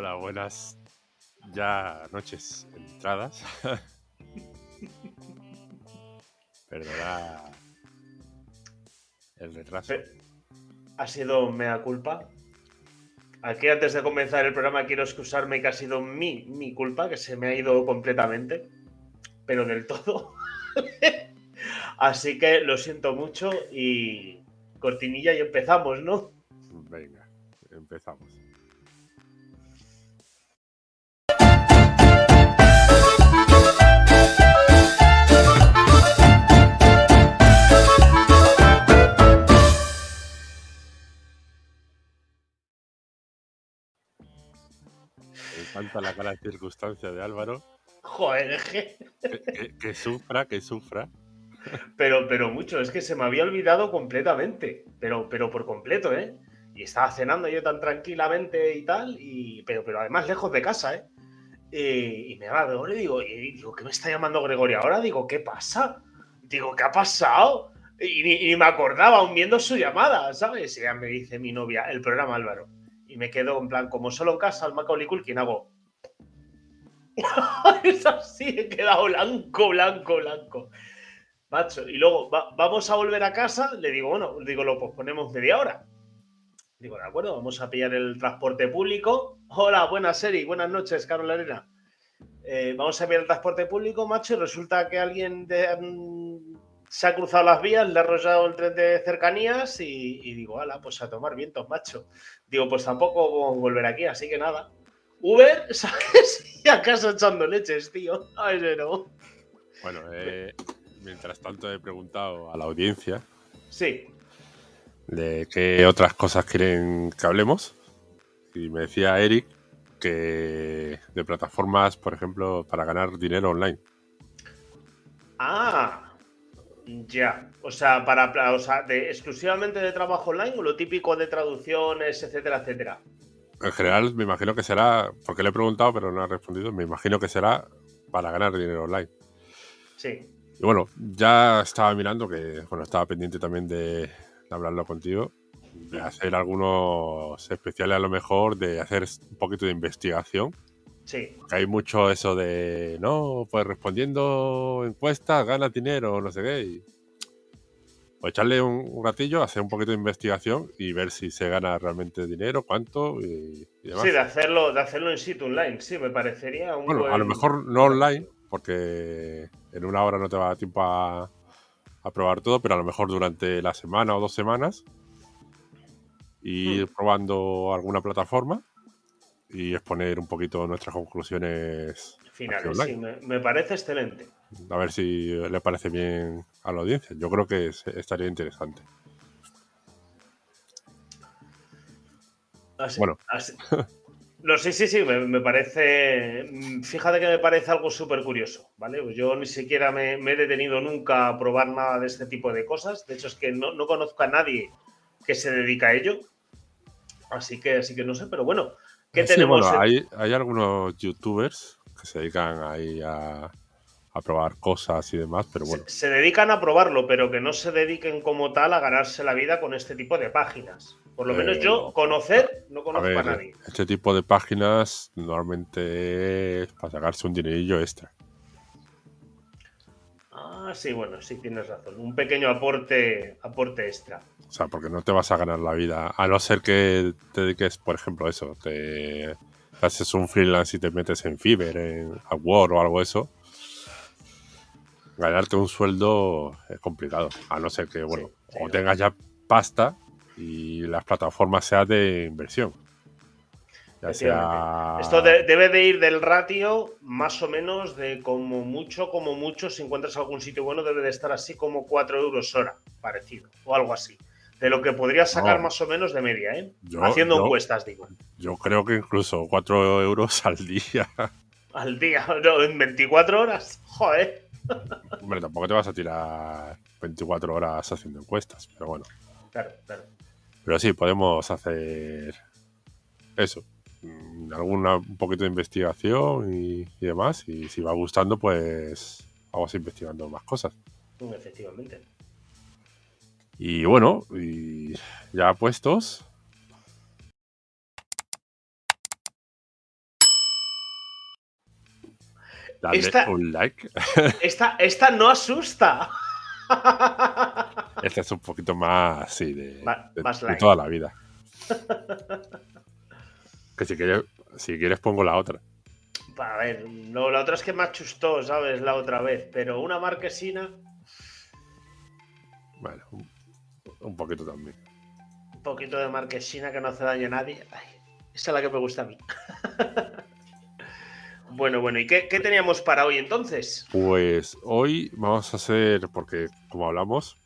Hola, buenas ya noches entradas. Perdona el retraso. Ha sido mea culpa. Aquí antes de comenzar el programa quiero excusarme que ha sido mi, mi culpa, que se me ha ido completamente, pero del todo. Así que lo siento mucho y cortinilla y empezamos, ¿no? Venga, empezamos. Encanta la cara de circunstancia de Álvaro. Joder, que, que, sufra, que sufra. Pero, pero mucho, es que se me había olvidado completamente. Pero, pero por completo, ¿eh? Y estaba cenando yo tan tranquilamente y tal, y, pero, pero además lejos de casa, ¿eh? Y, me va y digo, y digo, ¿qué me está llamando Gregorio ahora? Digo, ¿qué pasa? Digo, ¿qué ha pasado? Y ni, me acordaba aún viendo su llamada, ¿sabes? Y ya me dice mi novia, el programa Álvaro y me quedo en plan, como solo en casa, al Macaulay Culkin hago. es así, he quedado blanco, blanco, blanco. Macho, y luego vamos a volver a casa, le digo, bueno, digo, lo posponemos media hora. Digo, de acuerdo, vamos a pillar el transporte público. Hola, buenas serie, buenas noches, Carolina. Eh, vamos a pillar el transporte público, macho, y resulta que alguien mm, se ha cruzado las vías, le ha arrollado el tren de cercanías y, digo, ala, pues a tomar vientos, macho. Digo, pues tampoco volver aquí, así que nada. Uber, ¿sabes? Y a casa echando leches, tío. Ay, pero... Bueno, eh, mientras tanto he preguntado a la audiencia. Sí. De qué otras cosas quieren que hablemos. Y me decía Eric que de plataformas, por ejemplo, para ganar dinero online. Ah, ya, o sea, para, o sea, de, exclusivamente de trabajo online o lo típico de traducciones, etcétera, etcétera. En general, me imagino que será, porque le he preguntado, pero no ha respondido, me imagino que será para ganar dinero online. Sí. Y bueno, ya estaba mirando que, bueno, estaba pendiente también de, hablarlo contigo, de hacer algunos especiales a lo mejor, de hacer un poquito de investigación Sí. Hay mucho eso de, no, pues respondiendo encuestas, gana dinero, no sé qué. Pues echarle un, ratillo, hacer un poquito de investigación y ver si se gana realmente dinero, cuánto y, demás. Sí, de hacerlo, de hacerlo en sitio online, sí, me parecería un Bueno, a lo mejor no online, porque en una hora no te va a dar tiempo a, a probar todo, pero a lo mejor durante la semana o dos semanas ir hmm. probando alguna plataforma y exponer un poquito nuestras conclusiones finales. Sí, me, parece excelente. A ver si le parece bien a la audiencia. Yo creo que estaría interesante. bueno. No, sí, sí, sí, me, parece. Fíjate que me parece algo súper curioso, ¿vale? Pues yo ni siquiera me, he detenido nunca a probar nada de este tipo de cosas. De hecho, es que no, no conozco a nadie que se dedica a ello. Así que, así que no sé, pero bueno, tenemos? hay, algunos youtubers que se dedican ahí a, probar cosas y demás, pero bueno. Se, dedican a probarlo, pero que no se dediquen como tal a ganarse la vida con este tipo de páginas. Por lo menos yo eh, conocer, no conozco a, nadie. Este tipo de páginas normalmente es para sacarse un dinerillo extra. Ah, sí, bueno, sí tienes razón. Un pequeño aporte, aporte extra. O sea, porque no te vas a ganar la vida. A no ser que te dediques, por ejemplo, eso, te haces un freelance y te metes en Fiverr, en Upwork o algo eso. Ganarte un sueldo es complicado. A no ser que, bueno, o tengas ya pasta y las plataformas sean de inversión. Esto debe de ir del ratio más o menos de como mucho, como mucho, si encuentras algún sitio bueno, debe de estar así como 4 euros hora, parecido, o algo así. De lo que podrías sacar más o menos de media, ¿eh? Haciendo encuestas, digo. Yo creo que incluso 4 euros al día. Al día, no, en 24 horas, joder. Hombre, tampoco te vas a tirar 24 horas haciendo encuestas, pero bueno. Claro, claro. Pero sí, podemos hacer eso, Mm, alguna, un poquito de investigación y, demás. Y si va gustando, pues vamos investigando más cosas. Efectivamente. Y bueno, y ya puestos, Dale esta, un like. esta, esta no asusta. Este es un poquito más, sí, de, Ma- de- más de light. toda la vida. que si quieres, si quieres pongo la otra. A ver, no, la otra es que me achustó, ¿sabes? La otra vez. Pero una marquesina, Bueno, un, un poquito también. un poquito de marquesina que no hace daño a nadie. Ay, esa es la que me gusta a mí. bueno, bueno, ¿y qué, qué teníamos para hoy entonces? Pues hoy vamos a hacer, porque como hablamos,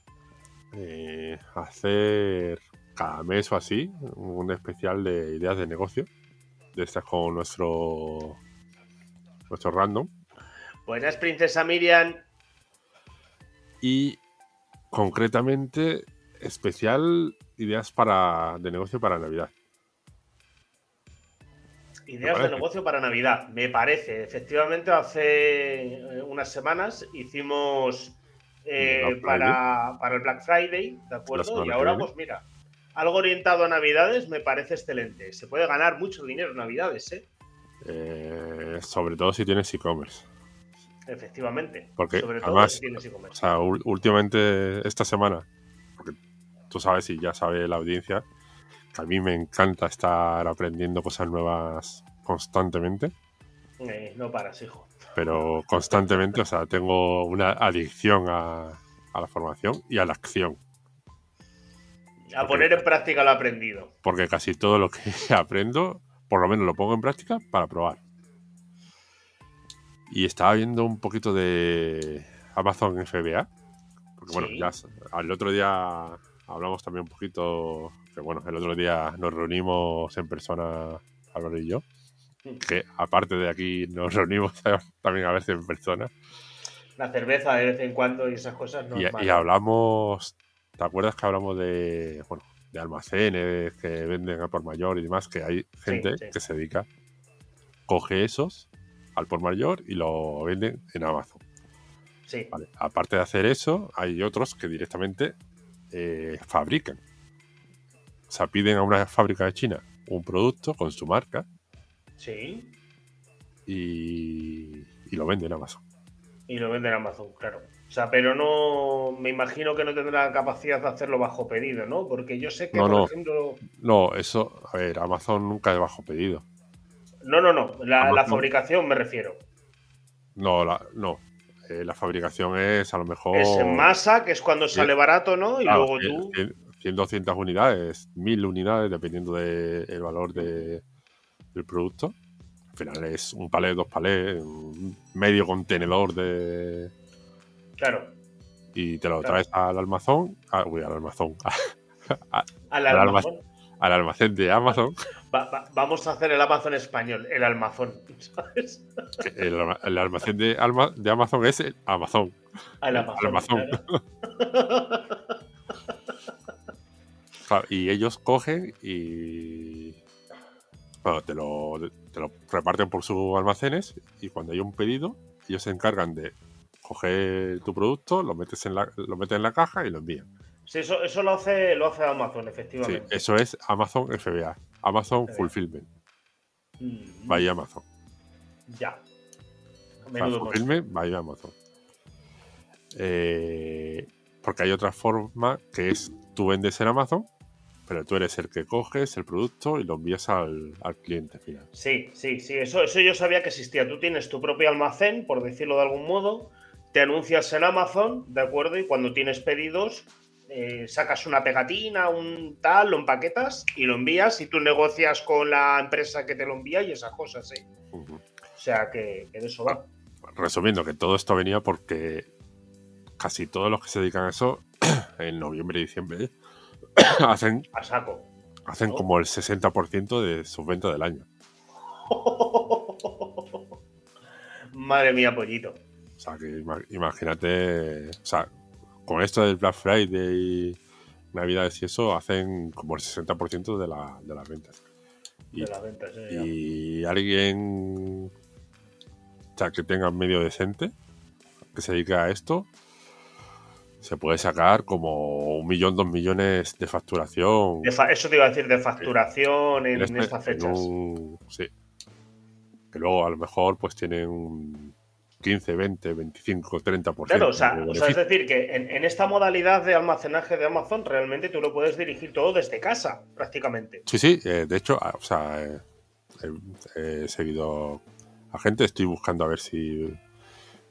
eh, hacer cada mes o así un especial de ideas de negocio. De estas con nuestro nuestro random. Buenas, princesa Miriam. Y concretamente especial ideas para de negocio para Navidad. Ideas de negocio para Navidad, me parece. Efectivamente, hace eh, unas semanas hicimos eh, para, para el Black Friday, ¿de acuerdo? Y ahora, pues mira, algo orientado a Navidades me parece excelente. Se puede ganar mucho dinero en Navidades, ¿eh? Eh, sobre todo si tienes e-commerce. Efectivamente. Porque Sobre todo además- si tienes O e-commerce. sea, ul- últimamente, esta semana, porque tú sabes y ya sabe la audiencia, a mí me encanta estar aprendiendo cosas nuevas constantemente, Eh, no paras, hijo. pero constantemente, o sea, tengo una adicción a, a la formación y a la acción, A poner en práctica lo aprendido. porque casi todo lo que aprendo, por lo menos lo pongo en práctica para probar. Y estaba viendo un poquito de Amazon FBA, porque bueno, ya al otro día hablamos también un poquito, que bueno, el otro día nos reunimos en persona, Álvaro y yo, que aparte de aquí nos reunimos también a veces en persona, La cerveza de vez en cuando y esas cosas no y, hablamos, ¿te acuerdas que hablamos de, bueno, de almacenes que venden al por mayor y demás? Que hay gente sí. que se dedica, coge esos al por mayor y lo venden en Amazon. Sí. Vale, Aparte de hacer eso, hay otros que directamente eh, fabrican. Sea, piden a una fábrica de China un producto con su marca Sí. y, y lo venden en Amazon. Y lo venden en Amazon, claro. O sea, pero no. Me imagino que no tendrá capacidad de hacerlo bajo pedido, ¿no? Porque yo sé que, No, por no. ejemplo. No, eso, a ver, Amazon nunca es bajo pedido. No, no, no. La, fabricación me refiero. No, la, no. Eh, la fabricación es a lo mejor. Es en masa, que es cuando sale barato, ¿no? Y claro, luego tú. 100, 200 unidades, 1000 unidades, dependiendo del valor de- del producto. Al final es un palé, dos palés, medio contenedor de. Claro. Y te lo Claro. traes al almacén. ah, uy, al almacén. Al Al almazón. al almacén de Amazon. Va- va- vamos a hacer el Amazon español, el almazón. ¿Sabes? El, alma- el almacén de, alma- de Amazon es el Amazon. Al El Amazon. Amazon. claro. Y ellos cogen y. Bueno, te lo, te lo reparten por sus almacenes y cuando hay un pedido, ellos se encargan de coger tu producto, lo metes en la, lo metes en la caja y lo envían. Sí, eso, eso lo hace, lo hace Amazon, Sí, efectivamente. eso es Amazon FBA, Amazon FBA. Fulfillment, Mm, by Amazon. Ya. Fulfillment by Amazon. Eh, porque hay otra forma que es tú vendes en Amazon, pero tú eres el que coges el producto y lo envías al, al cliente final. Sí, sí, sí, eso, eso yo sabía que existía. Tú tienes tu propio almacén, por decirlo de algún modo, te anuncias en Amazon, ¿de acuerdo? Y cuando tienes pedidos, eh, sacas una pegatina, un tal, lo empaquetas y lo envías y tú negocias con la empresa que te lo envía y esas cosas, ¿eh? Ujú. O sea que, que de eso va. resumiendo, que todo esto venía porque casi todos los que se dedican a eso, en noviembre y diciembre, hacen, A saco. hacen ¿No? como el 60% de sus ventas del año. Madre mía, pollito. O sea, que ima- imagínate, o sea, con esto del Black Friday y Navidades y eso, hacen como el 60% de, la, de las ventas. Y, De las ventas, eh, ya. y alguien o sea, que tenga medio decente, que se dedique a esto, se puede sacar como un millón, dos millones de facturación. De fa- eso te iba a decir, de facturación en, este- estas en fechas. un- sí. Que luego a lo mejor pues tienen un, 15, 20, 25, 30%. Claro, o sea, o sea, es decir, que en, en esta modalidad de almacenaje de Amazon realmente tú lo puedes dirigir todo desde casa, prácticamente. Sí, sí, eh, de hecho, o sea, eh, he, he seguido a gente, estoy buscando a ver si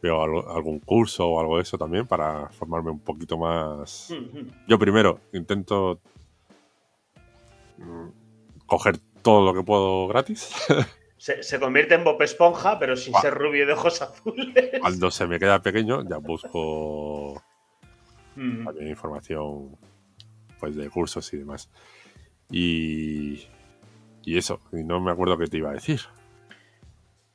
veo algo- algún curso o algo de eso también para formarme un poquito más. Yo primero intento mm, coger todo lo que puedo gratis. Se, se convierte en Bob Esponja, pero sin ser rubio de ojos azules. Cuando se me queda pequeño, ya busco Mm. también información pues de cursos y demás. Y, y eso, y no me acuerdo qué te iba a decir.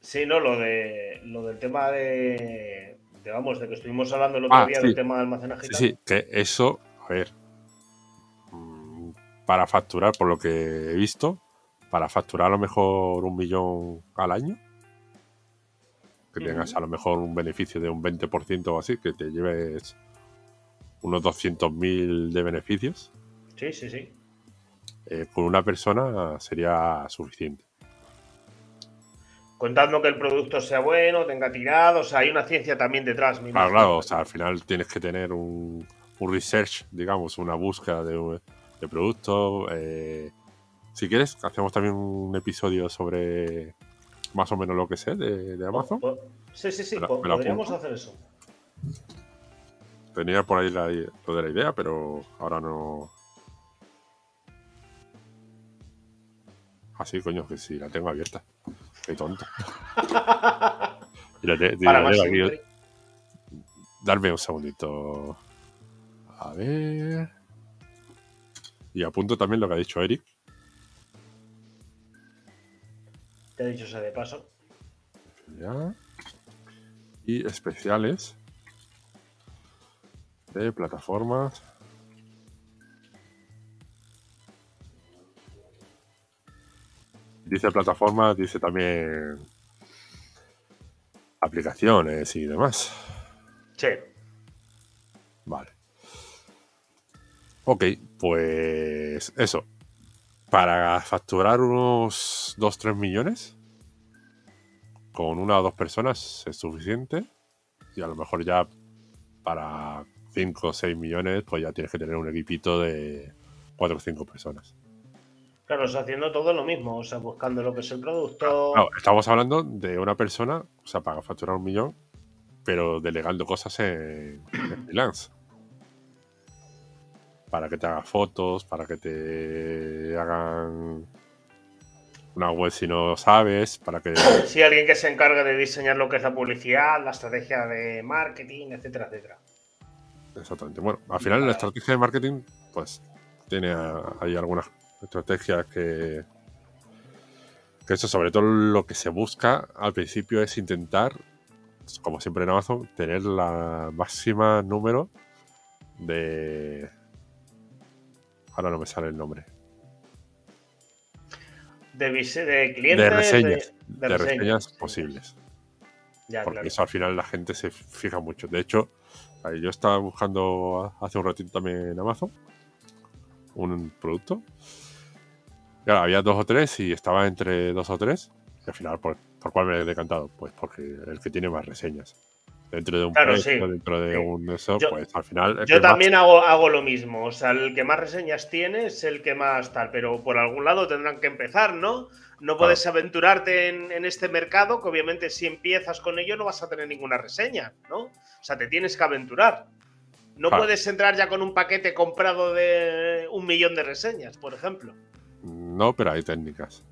Sí, no, lo de lo del tema de, de, vamos, de que estuvimos hablando el otro Ah, día sí. del tema de almacenaje Sí, sí, que eso, a ver, mm, para facturar, por lo que he visto, para facturar a lo mejor un millón al año, que tengas a lo mejor un beneficio de un 20% o así, que te lleves unos 200.000 de beneficios, Sí, sí, sí. eh, con una persona sería suficiente. Contando que el producto sea bueno, tenga tirado, o sea, hay una ciencia también detrás. Claro, imagino. claro, o sea, al final tienes que tener un, un research, digamos, una búsqueda de, de productos. eh, si quieres, hacemos también un episodio sobre más o menos lo que sé de, de Amazon. Sí, sí, sí, Me la- po- me la podríamos hacer eso. Tenía por ahí la- lo de la idea, pero ahora no. Así, coño, que si la tengo abierta. Qué tonto. Y la te- y Para la más tengo aquí. siempre. Darme un segundito. A ver. Y apunto también lo que ha dicho Eric. Te he dicho sea de paso. Ya. Y especiales de plataformas. Dice plataformas, dice también aplicaciones y demás. Sí. Vale. Ok, pues eso. Para facturar unos 2-3 millones, con una o dos personas es suficiente. Y a lo mejor ya para 5 o 6 millones, pues ya tienes que tener un equipito de 4 o 5 personas. Claro, o sea, haciendo todo lo mismo, o sea, buscando lo que es el producto. Claro, estamos hablando de una persona, o sea, para facturar un millón, pero delegando cosas en, en freelance. Para que te haga fotos, para que te hagan una web si no sabes, para que... Sí, alguien que se encargue de diseñar lo que es la publicidad, la estrategia de marketing, etcétera, etcétera. Exactamente. Bueno, al final la estrategia de marketing, pues, tiene a- hay algunas estrategias que... Que eso, sobre todo lo que se busca al principio es intentar, como siempre en Amazon, tener la máxima número de... Ahora no me sale el nombre. De, clientes. De reseñas. de De, reseñas, posibles. Ya, porque claro. eso al final la gente se fija mucho. De hecho, ahí yo estaba buscando hace un ratito también en Amazon un producto. Claro, había dos o tres y estaba entre dos o tres. Y al final, ¿por, por cuál me he decantado? Pues porque el que tiene más reseñas. Dentro de un Claro, precio, sí. dentro de Sí. un eso, Yo- pues al final. Yo más- también hago, hago lo mismo. O sea, el que más reseñas tiene es el que más tal, pero por algún lado tendrán que empezar, ¿no? No puedes aventurarte en, en este mercado, que obviamente si empiezas con ello no vas a tener ninguna reseña, ¿no? O sea, te tienes que aventurar. No Claro. puedes entrar ya con un paquete comprado de un millón de reseñas, por ejemplo. No, pero hay técnicas.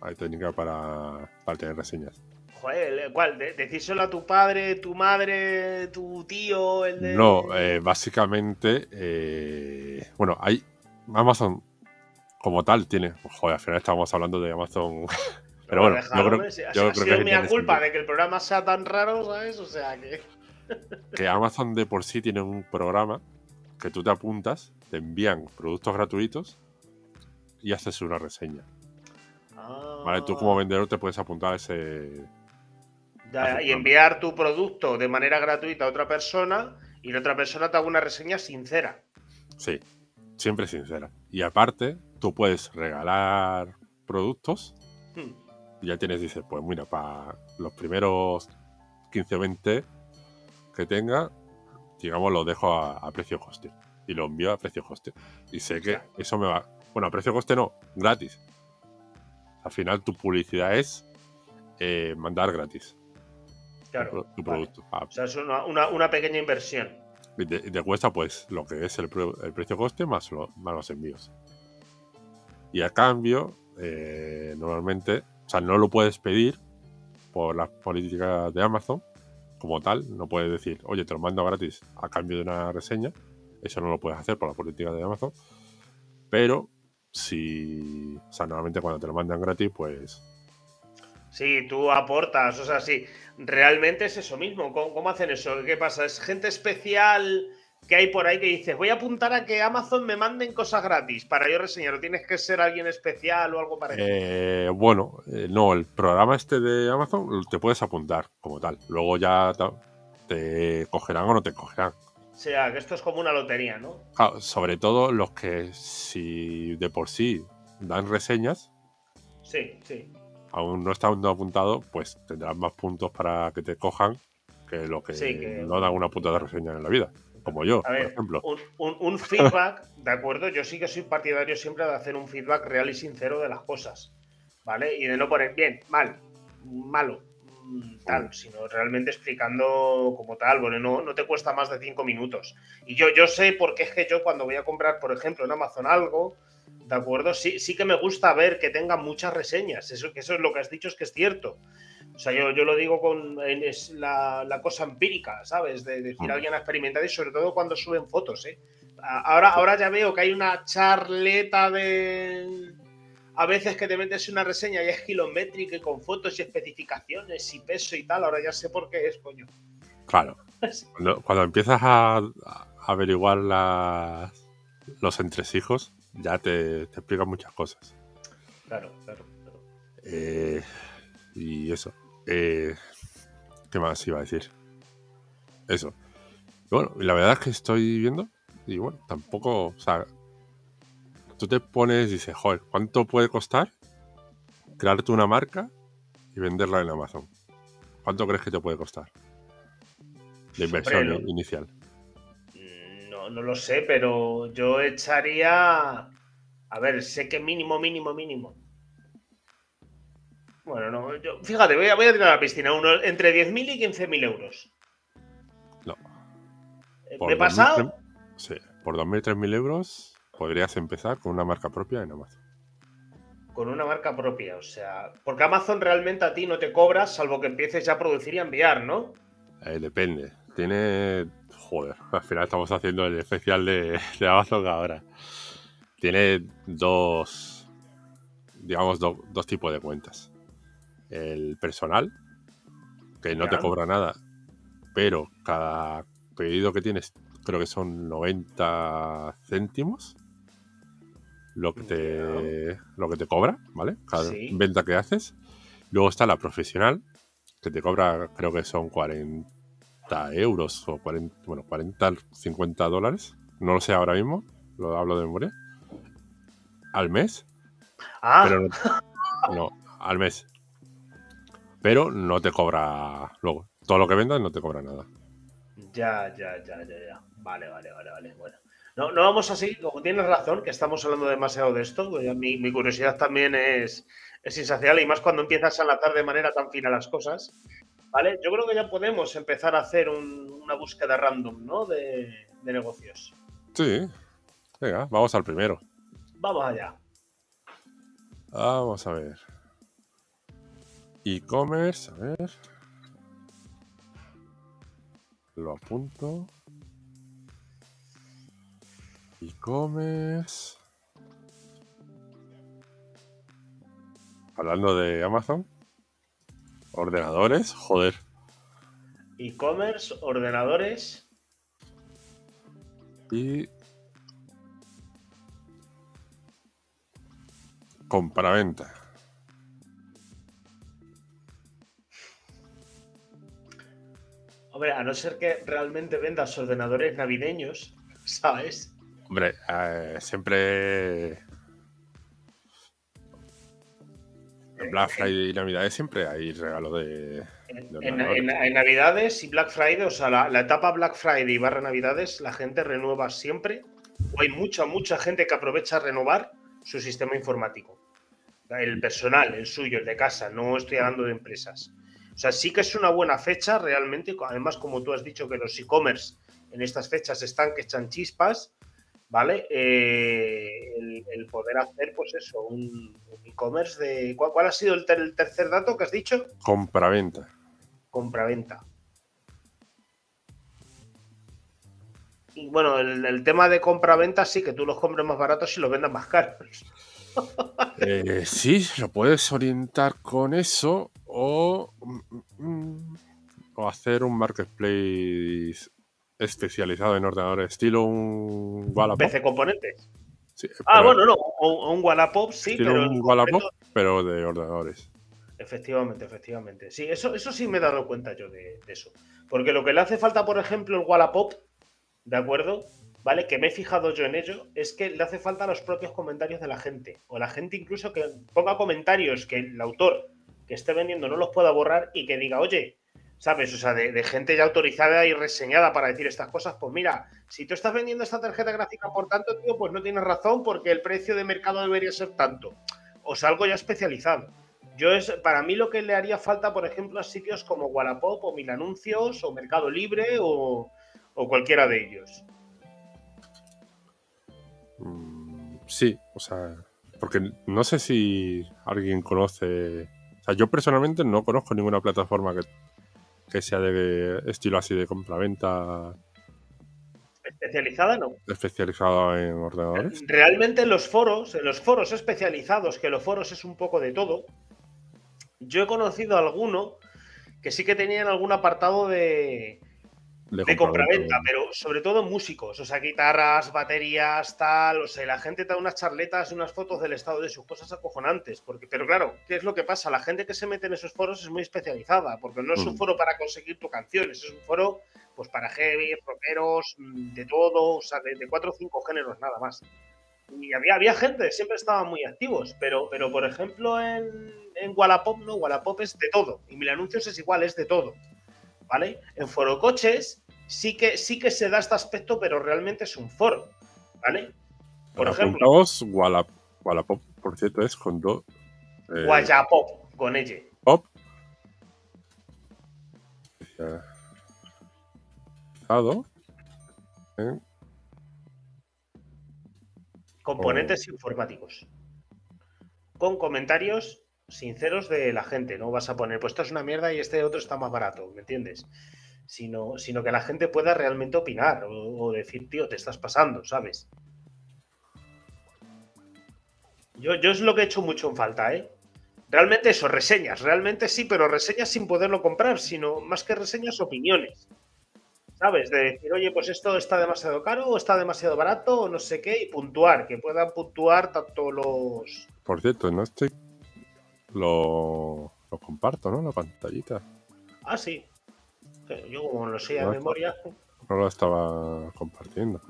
Hay técnicas para, para tener reseñas. Joder, ¿cuál? De- decírselo a tu padre, tu madre, tu tío, el de. No, eh, básicamente, eh, bueno, hay Amazon como tal tiene, joder, al final estamos hablando de Amazon, pero bueno, yo creo, ha- yo ha creo sido que mía tiene culpa de que el programa sea tan raro, ¿sabes? O sea que. que Amazon de por sí tiene un programa que tú te apuntas, te envían productos gratuitos y haces una reseña. ¿Vale? Tú como Ah, vendedor te puedes apuntar a ese... ya, y enviar tu producto de manera gratuita a otra persona y la otra persona te haga una reseña sincera. Sí, siempre sincera. Y aparte, tú puedes regalar productos Hmm. y ya tienes, dices, pues mira, para los primeros 15 o 20 que tenga, digamos, lo dejo a, a precio coste. Y lo envío a precio coste. Y sé que Claro. eso me va. Bueno, a precio coste no, gratis. Al final tu publicidad es eh, mandar gratis Claro. tu, vale. producto. Ah, O sea, es una, una- una pequeña inversión. y te, y te cuesta pues lo que es el, pre- el precio coste más, lo- más los envíos. Y a cambio, eh, normalmente, o sea, no lo puedes pedir por las políticas de Amazon como tal. No puedes decir, oye, te lo mando gratis a cambio de una reseña. Eso no lo puedes hacer por la política de Amazon. Pero si, o sea, normalmente cuando te lo mandan gratis, pues Sí, tú aportas, o sea, sí, realmente es eso mismo. ¿Cómo, cómo hacen eso? ¿Qué pasa? ¿Es gente especial que hay por ahí que dices, voy a apuntar a que Amazon me manden cosas gratis para yo reseñar? ¿O tienes que ser alguien especial o algo parecido? Eh, bueno, eh, no, el programa este de Amazon te puedes apuntar como tal. Luego ya te cogerán o no te cogerán. O sea, que esto es como una lotería, ¿no? Claro, sobre todo los que si de por sí dan reseñas, Sí, sí. aún no estando apuntado, pues tendrán más puntos para que te cojan que los que, Sí, que- no dan una puta de reseña en la vida. Como yo, A por ejemplo. un, un- un feedback, ¿de acuerdo? Yo sí que soy partidario siempre de hacer un feedback real y sincero de las cosas, ¿vale? Y de no poner bien, mal, malo, tal, sino realmente explicando como tal, bueno, no, no te cuesta más de cinco minutos. Y yo, yo sé porque es que yo cuando voy a comprar, por ejemplo, en Amazon algo, ¿de acuerdo? Sí, sí que me gusta ver que tenga muchas reseñas, eso, que eso es lo que has dicho, es que es cierto. O sea, yo, yo lo digo con es la, la cosa empírica, ¿sabes? De decir, Mm. alguien ha experimentado y sobre todo cuando suben fotos, ¿eh? Ahora, ahora ya veo que hay una charleta de... A veces que te metes una reseña y es kilométrica y con fotos y especificaciones y peso y tal, ahora ya sé por qué es, coño. Claro. Cuando, cuando empiezas a, a averiguar las- los entresijos, ya te, te explican muchas cosas. Claro, claro, claro. Eh, y eso. Eh, ¿Qué más iba a decir? Eso. Y bueno, la verdad es que estoy viendo. Y bueno, tampoco. O sea, tú te pones y dices, joder, ¿cuánto puede costar crearte una marca y venderla en Amazon? ¿Cuánto crees que te puede costar? De inversión Hombre, inicial. Mm, No, no lo sé, pero yo echaría. A ver, sé que mínimo, mínimo, mínimo. Bueno, no, yo, fíjate, voy a, voy a tirar a la piscina. Uno, entre 10.000 y 15.000 euros. No. Eh, Por ¿Me he pasado? 2.000, Sí, por 2.000, 3.000 euros podrías empezar con una marca propia en Amazon. Con una marca propia, o sea. Porque Amazon realmente a ti no te cobra, salvo que empieces ya a producir y a enviar, ¿no? Eh, depende. Tiene. Joder, al final estamos haciendo el especial de, de Amazon ahora. Tiene dos. Digamos, do- dos tipos de cuentas. El personal, que no te cobra nada, pero cada pedido que tienes, creo que son 90 céntimos. Lo que te, lo que te cobra, ¿vale? Cada Sí. venta que haces. Luego está la profesional, que te cobra, creo que son 40 euros o 40, bueno, 40, 50 dólares. No lo sé ahora mismo, lo hablo de memoria. Al mes, Ah, pero no, no, al mes. Pero no te cobra luego. Todo lo que vendas no te cobra nada. Ya, ya, ya, ya, ya. Vale, vale, vale, vale. Bueno. No, no vamos a seguir, como tienes razón, que estamos hablando demasiado de esto. pues Mi, mi curiosidad también es, es insaciable y más cuando empiezas a enlazar de manera tan fina las cosas. Vale, yo creo que ya podemos empezar a hacer un- una búsqueda random, ¿no? De, de negocios. Sí. Venga, vamos al primero. Vamos allá. Vamos a ver. E-commerce, a ver. Lo apunto. E-commerce. Hablando de Amazon. Ordenadores, joder. E-commerce, ordenadores. Y. Compraventa. Hombre, a no ser que realmente vendas ordenadores navideños, ¿sabes? Hombre, eh, siempre. En Black Friday y Navidades siempre hay regalo de, En, Navidades y Black Friday, o sea, la, etapa Black Friday y barra Navidades, la gente renueva siempre, o hay mucha, mucha gente que aprovecha a renovar su sistema informático. El personal, el suyo, el de casa, no estoy hablando de empresas. O sea, sí que es una buena fecha realmente, además como tú has dicho que los e-commerce en estas fechas están que echan chispas, ¿vale? Eh, el, poder hacer, pues eso, un, e-commerce de... ¿cuál, ha sido el, tercer dato que has dicho? Compraventa. Compraventa. Y bueno, el, tema de compra-venta sí, que tú los compres más baratos y los vendas más caros. Eh, sí, lo puedes orientar con eso o, mm, mm, o hacer un marketplace especializado en ordenadores, estilo un Wallapop. PC componentes. ah, bueno, no, un, Wallapop sí, pero un Wallapop, pero de ordenadores. Efectivamente, efectivamente. Sí, eso, eso sí me he dado cuenta yo de, eso. Porque lo que le hace falta, por ejemplo, el Wallapop, ¿de acuerdo? ¿Vale? Que me he fijado yo en ello, es que le hace falta los propios comentarios de la gente. O la gente incluso que ponga comentarios que el autor que esté vendiendo no los pueda borrar y que diga, oye, ¿sabes? O sea, de, gente ya autorizada y reseñada para decir estas cosas, pues mira, si tú estás vendiendo esta tarjeta gráfica por tanto, tío, pues no tienes razón porque el precio de mercado debería ser tanto. O algo ya especializado. Yo es, para mí lo que le haría falta, por ejemplo, a sitios como Wallapop o Mil Anuncios o Mercado Libre o, cualquiera de ellos. Mm, sí, o sea, porque no sé si alguien conoce... O sea, yo personalmente no conozco ninguna plataforma que que sea de estilo así de compraventa. Especializada, no. Especializada en ordenadores. Realmente en los foros, en los foros especializados, que los foros es un poco de todo, yo he conocido alguno que sí que tenían algún apartado de, de, compraventa, pero sobre todo músicos, o sea, guitarras, baterías, tal, o sea, la gente da unas charletas, unas fotos del estado de sus cosas acojonantes, porque, pero claro, ¿qué es lo que pasa? La gente que se mete en esos foros es muy especializada, porque no es un mm. foro para conseguir tu canción, es un foro pues para heavy, rockeros, mm, de todo, o sea, de, cuatro o cinco géneros nada más. Y había, había gente, siempre estaban muy activos, pero, pero por ejemplo en, en Wallapop, no, Wallapop es de todo, y Mil Anuncios es igual, es de todo. ¿Vale? En foro coches sí que, sí que se da este aspecto, pero realmente es un foro, ¿vale? Por ejemplo. Wallapop, por cierto, es con dos. Eh, Wallapop, con ella. Pop. Componentes informáticos. Con comentarios sinceros de la gente. No vas a poner, pues esto es una mierda y este otro está más barato, ¿me entiendes? Sino, sino que la gente pueda realmente opinar o, decir, tío, te estás pasando, ¿sabes? Yo, yo es lo que he hecho mucho en falta, ¿eh? Realmente eso, reseñas, realmente sí, pero reseñas sin poderlo comprar, sino más que reseñas, opiniones. ¿Sabes? De decir, oye, pues esto está demasiado caro o está demasiado barato o no sé qué, y puntuar, que puedan puntuar tanto los... Por cierto, no estoy lo, comparto, ¿no? La pantallita. Ah, sí. Yo como lo sé a memoria. No lo estaba compartiendo.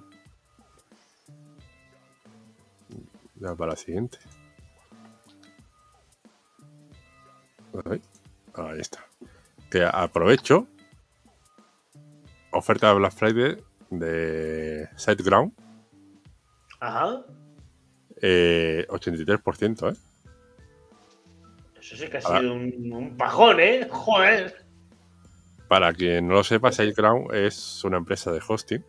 Ya para la siguiente. Ahí, está. Que aprovecho. Oferta de Black Friday de SiteGround. Ajá. Eh, 83%, ¿eh? Eso sí que ha sido un, un, pajón, ¿eh? Joder. Para quien no lo sepa, SiteGround es una empresa de hosting.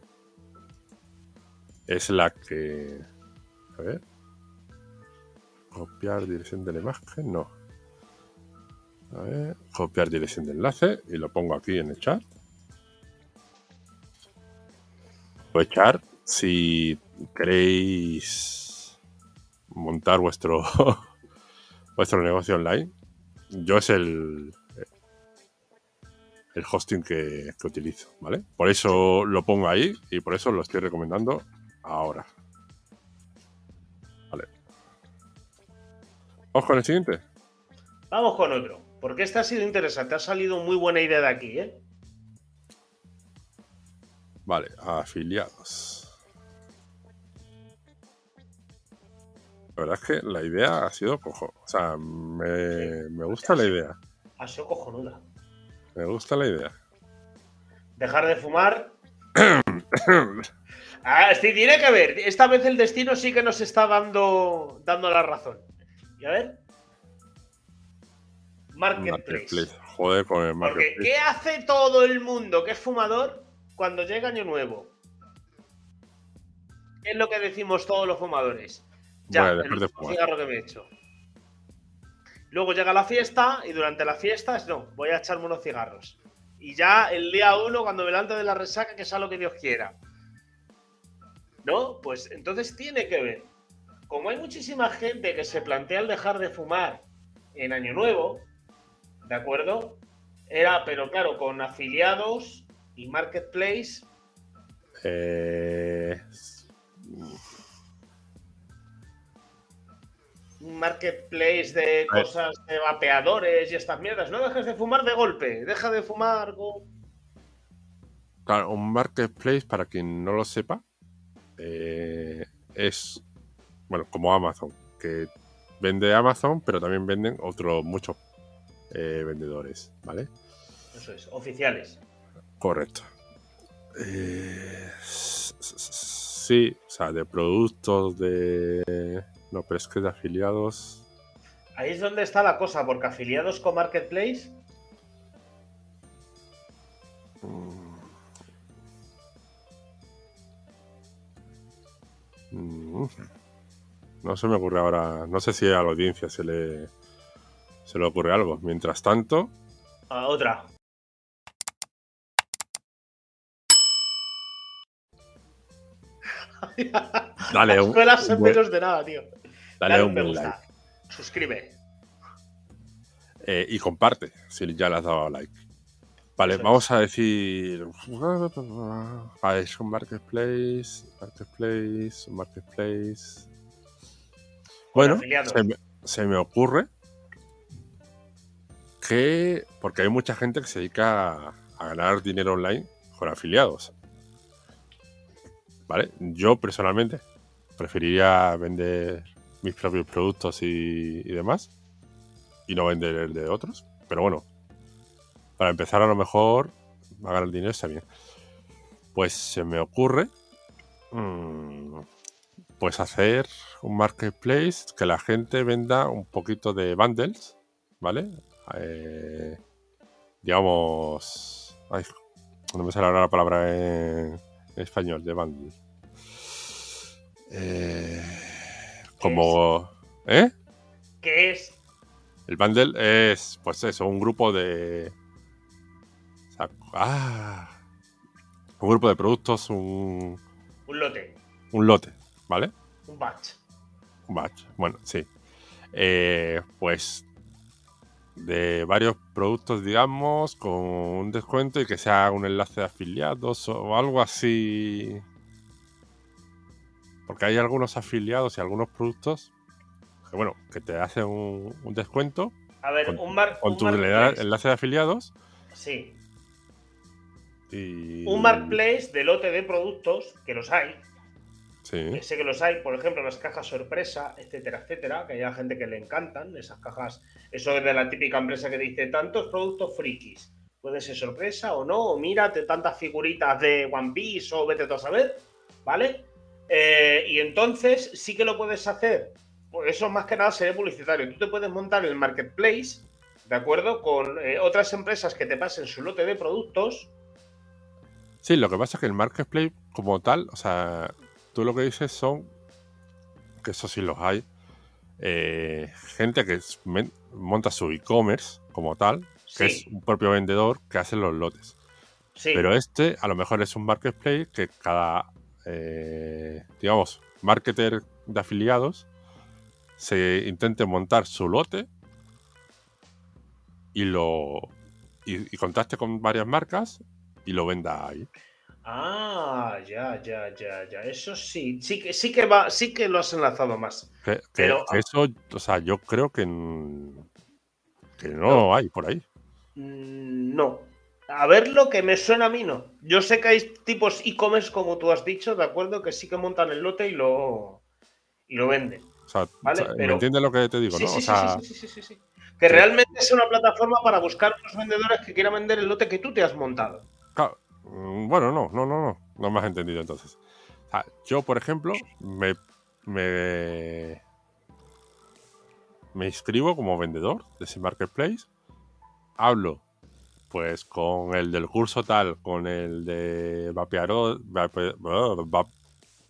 Es la que. A ver. Copiar dirección de la imagen, no. A ver, copiar dirección de enlace y lo pongo aquí en el chat. echar si queréis montar vuestro vuestro negocio online. Yo es el, el hosting que, utilizo, ¿vale? Por eso lo pongo ahí y por eso lo estoy recomendando ahora. Vale. ¿Vamos con el siguiente? Vamos con otro, porque este ha sido interesante, ha salido muy buena idea de aquí, ¿eh? Vale, afiliados. La verdad es que la idea ha sido cojo. O sea, me, gusta la idea. Ha sido cojonuda. Me gusta la idea. Dejar de fumar. ah, sí, tiene que ver. Esta vez el destino sí que nos está dando, dando la razón. Y a ver. Marketplace. Joder, con el marketplace. Porque, ¿qué hace todo el mundo que es fumador cuando llega Año Nuevo? ¿Qué es lo que decimos todos los fumadores? Ya, el cigarro que me he hecho. Luego llega la fiesta y durante la fiesta es no, voy a echarme unos cigarros. Y ya el día uno, cuando me levante de la resaca, que sea lo que Dios quiera. ¿No? Pues entonces tiene que ver. Como hay muchísima gente que se plantea el dejar de fumar en Año Nuevo, ¿de acuerdo? Era, pero claro, con afiliados y marketplace. Eh, marketplace de cosas de vapeadores y estas mierdas. No dejes de fumar de golpe, deja de fumar. Claro, un marketplace, para quien no lo sepa, eh, es, bueno, como Amazon, que vende Amazon, pero también venden otros muchos eh, vendedores, ¿vale? Eso es, oficiales. Correcto. Eh, sí, o sea, de productos, de no, pero es que de afiliados. Ahí es donde está la cosa, porque afiliados con Marketplace. Mm. No se me ocurre ahora. No sé si a la audiencia se le, se le ocurre algo. Mientras tanto. A otra. Dale, un, menos de nada, tío. Dale, un, like. Suscribe. Eh, y comparte si ya le has dado like. Vale, vamos a decir. es un marketplace. Marketplace. Marketplace. Bueno, se me, ocurre que. Porque hay mucha gente que se dedica a ganar dinero online con afiliados. ¿Vale? Yo personalmente preferiría vender mis propios productos y, demás y no vender el de otros. Pero bueno, para empezar a lo mejor a ganar dinero está bien. Pues se me ocurre mm, pues hacer un marketplace que la gente venda un poquito de bundles, ¿vale? Eh, digamos... Ay, no me sale ahora la palabra en español, de bundle. Eh, como. ¿Eh? ¿Qué es? El bundle es, pues eso, un grupo de. ah, un grupo de productos, un. Un lote. Un lote, ¿vale? Un batch. Un batch, bueno, sí. Eh, pues de varios productos, digamos, con un descuento y que sea un enlace de afiliados o algo así porque hay algunos afiliados y algunos productos que, bueno, que te hacen un, descuento. A ver, con, un mar, Con tu enlace de afiliados. Sí. Un marketplace de lote de productos, que los hay. Sí. sé que los hay, por ejemplo, las cajas sorpresa, etcétera, etcétera, que hay gente que le encantan esas cajas. Eso es de la típica empresa que dice tantos productos frikis. Puede ser sorpresa o no, o mírate tantas figuritas de One Piece o vete a saber, ¿vale? Eh, y entonces sí que lo puedes hacer. Eso más que nada sería publicitario. Tú te puedes montar el marketplace, ¿de acuerdo? Con eh, otras empresas que te pasen su lote de productos. Sí, lo que pasa es que el marketplace como tal, o sea, tú lo que dices son, que eso sí los hay, eh, gente que monta su e-commerce como tal, que es un propio vendedor que hace los lotes. Sí. Pero este a lo mejor es un marketplace que cada eh, digamos, marketer de afiliados se intente montar su lote y lo y, contacte con varias marcas y lo venda ahí. Ah, ya, ya, ya, ya. Eso sí, sí que sí que va, sí que lo has enlazado más. Pero eso, o sea, yo creo que, que no, hay por ahí. Mm, no, a ver lo que me suena a mí, no. Yo sé que hay tipos e-commerce, como tú has dicho, ¿de acuerdo? Que sí que montan el lote y lo, y lo venden. O sea, ¿me entiendes lo que te digo, sí, no? Sí, o sea... sí, sí, sí, sí, Que realmente es una plataforma para buscar a los vendedores que quieran vender el lote que tú te has montado. Mm, bueno, no, no, no, no. No me has entendido entonces. yo, por ejemplo, me, me, me inscribo como vendedor de ese marketplace. Hablo pues con el del curso tal, con el de vapeador,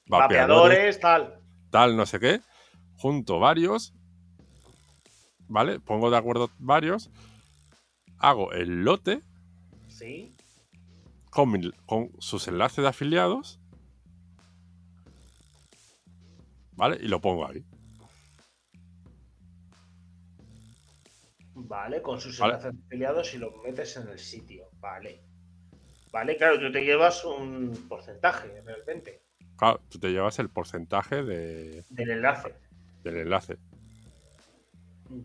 vapeadores, tal. Tal, no sé qué. Junto varios ¿vale? Pongo de acuerdo varios, hago el lote ¿Sí? con, con sus enlaces de afiliados, ¿vale? Y lo pongo ahí. Vale, con sus enlaces de afiliados y lo metes en el sitio, vale. Vale, claro, tú te llevas un porcentaje realmente. Claro, tú te llevas el porcentaje de... Del enlace. Del enlace.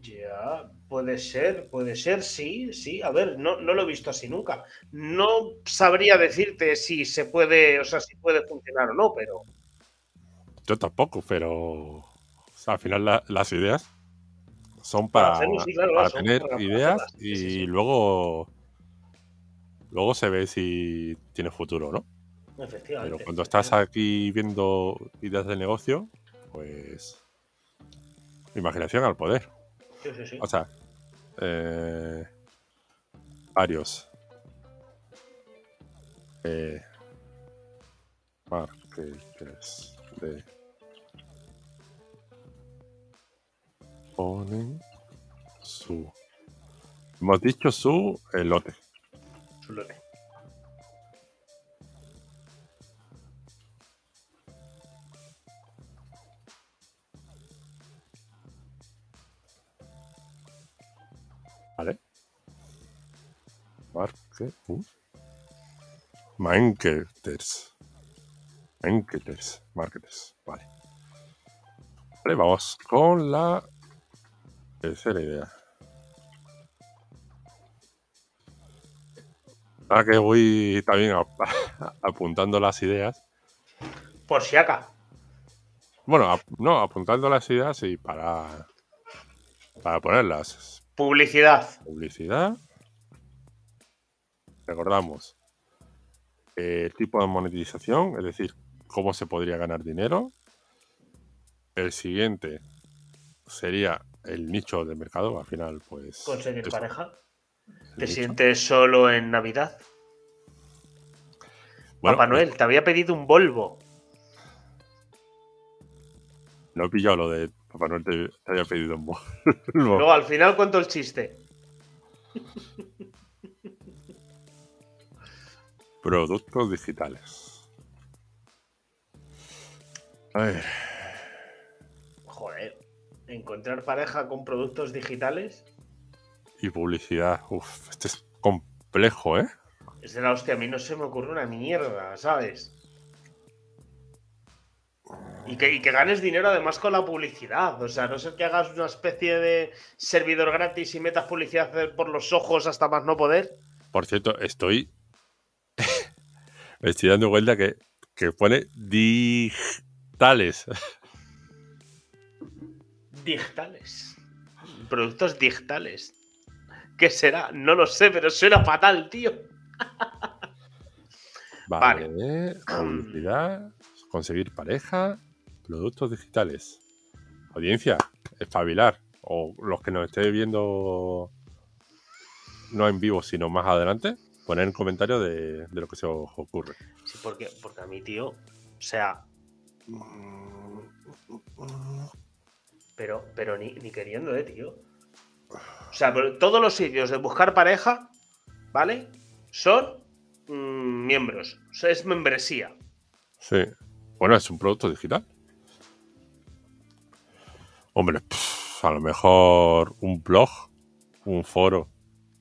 Ya, puede ser, puede ser, sí, sí. A ver, no, no lo he visto así nunca. No sabría decirte si se puede, o sea, si puede funcionar o no, pero. Yo tampoco, pero. al final las ideas son para, para, tener ideas y luego. Luego se ve si tiene futuro no. Efectivamente. Pero cuando estás aquí viendo ideas de negocio, pues. Imaginación al poder. O sea, eh, varios. Eh, marketers de ponen su hemos dicho su elote su lote ¿Vale? Market. Uh. Marketers. Marketers. Marketers. Vale. Vale, vamos con la tercera idea. Ahora que voy también apuntando las ideas. Por si acá. Bueno, no, apuntando las ideas y para, para ponerlas. Publicidad. Publicidad. Recordamos el tipo de monetización, es decir, cómo se podría ganar dinero. El siguiente sería el nicho de mercado, al final, pues. Conseguir pareja. ¿Te sientes solo en Navidad? Papá Noel, te había pedido un Volvo. No he pillado lo de Papá Noel te, había pedido un Volvo. Luego, al final, cuento el chiste. Productos digitales. A ver. Encontrar pareja con productos digitales. Y publicidad. Uf, este es complejo, ¿eh? Es de la hostia. A mí no se me ocurre una mierda, ¿sabes? Y que, ganes dinero además con la publicidad. O sea, no sé que hagas una especie de servidor gratis y metas publicidad por los ojos hasta más no poder. Por cierto, estoy. me estoy dando cuenta que, que pone digitales. Digitales. Productos digitales. ¿Qué será? No lo sé, pero suena fatal, tío. vale. vale. Publicidad, conseguir pareja, productos digitales. Audiencia, espabilar. O los que nos esté viendo no en vivo, sino más adelante, poner en comentario de, lo que se os ocurre. Sí, porque, porque a mi tío, o sea. Pero, pero ni, queriendo, eh, tío. O sea, todos los sitios de buscar pareja, ¿vale? Son mm, miembros. O sea, es membresía. Sí. Bueno, es un producto digital. Hombre, a lo mejor un blog, un foro,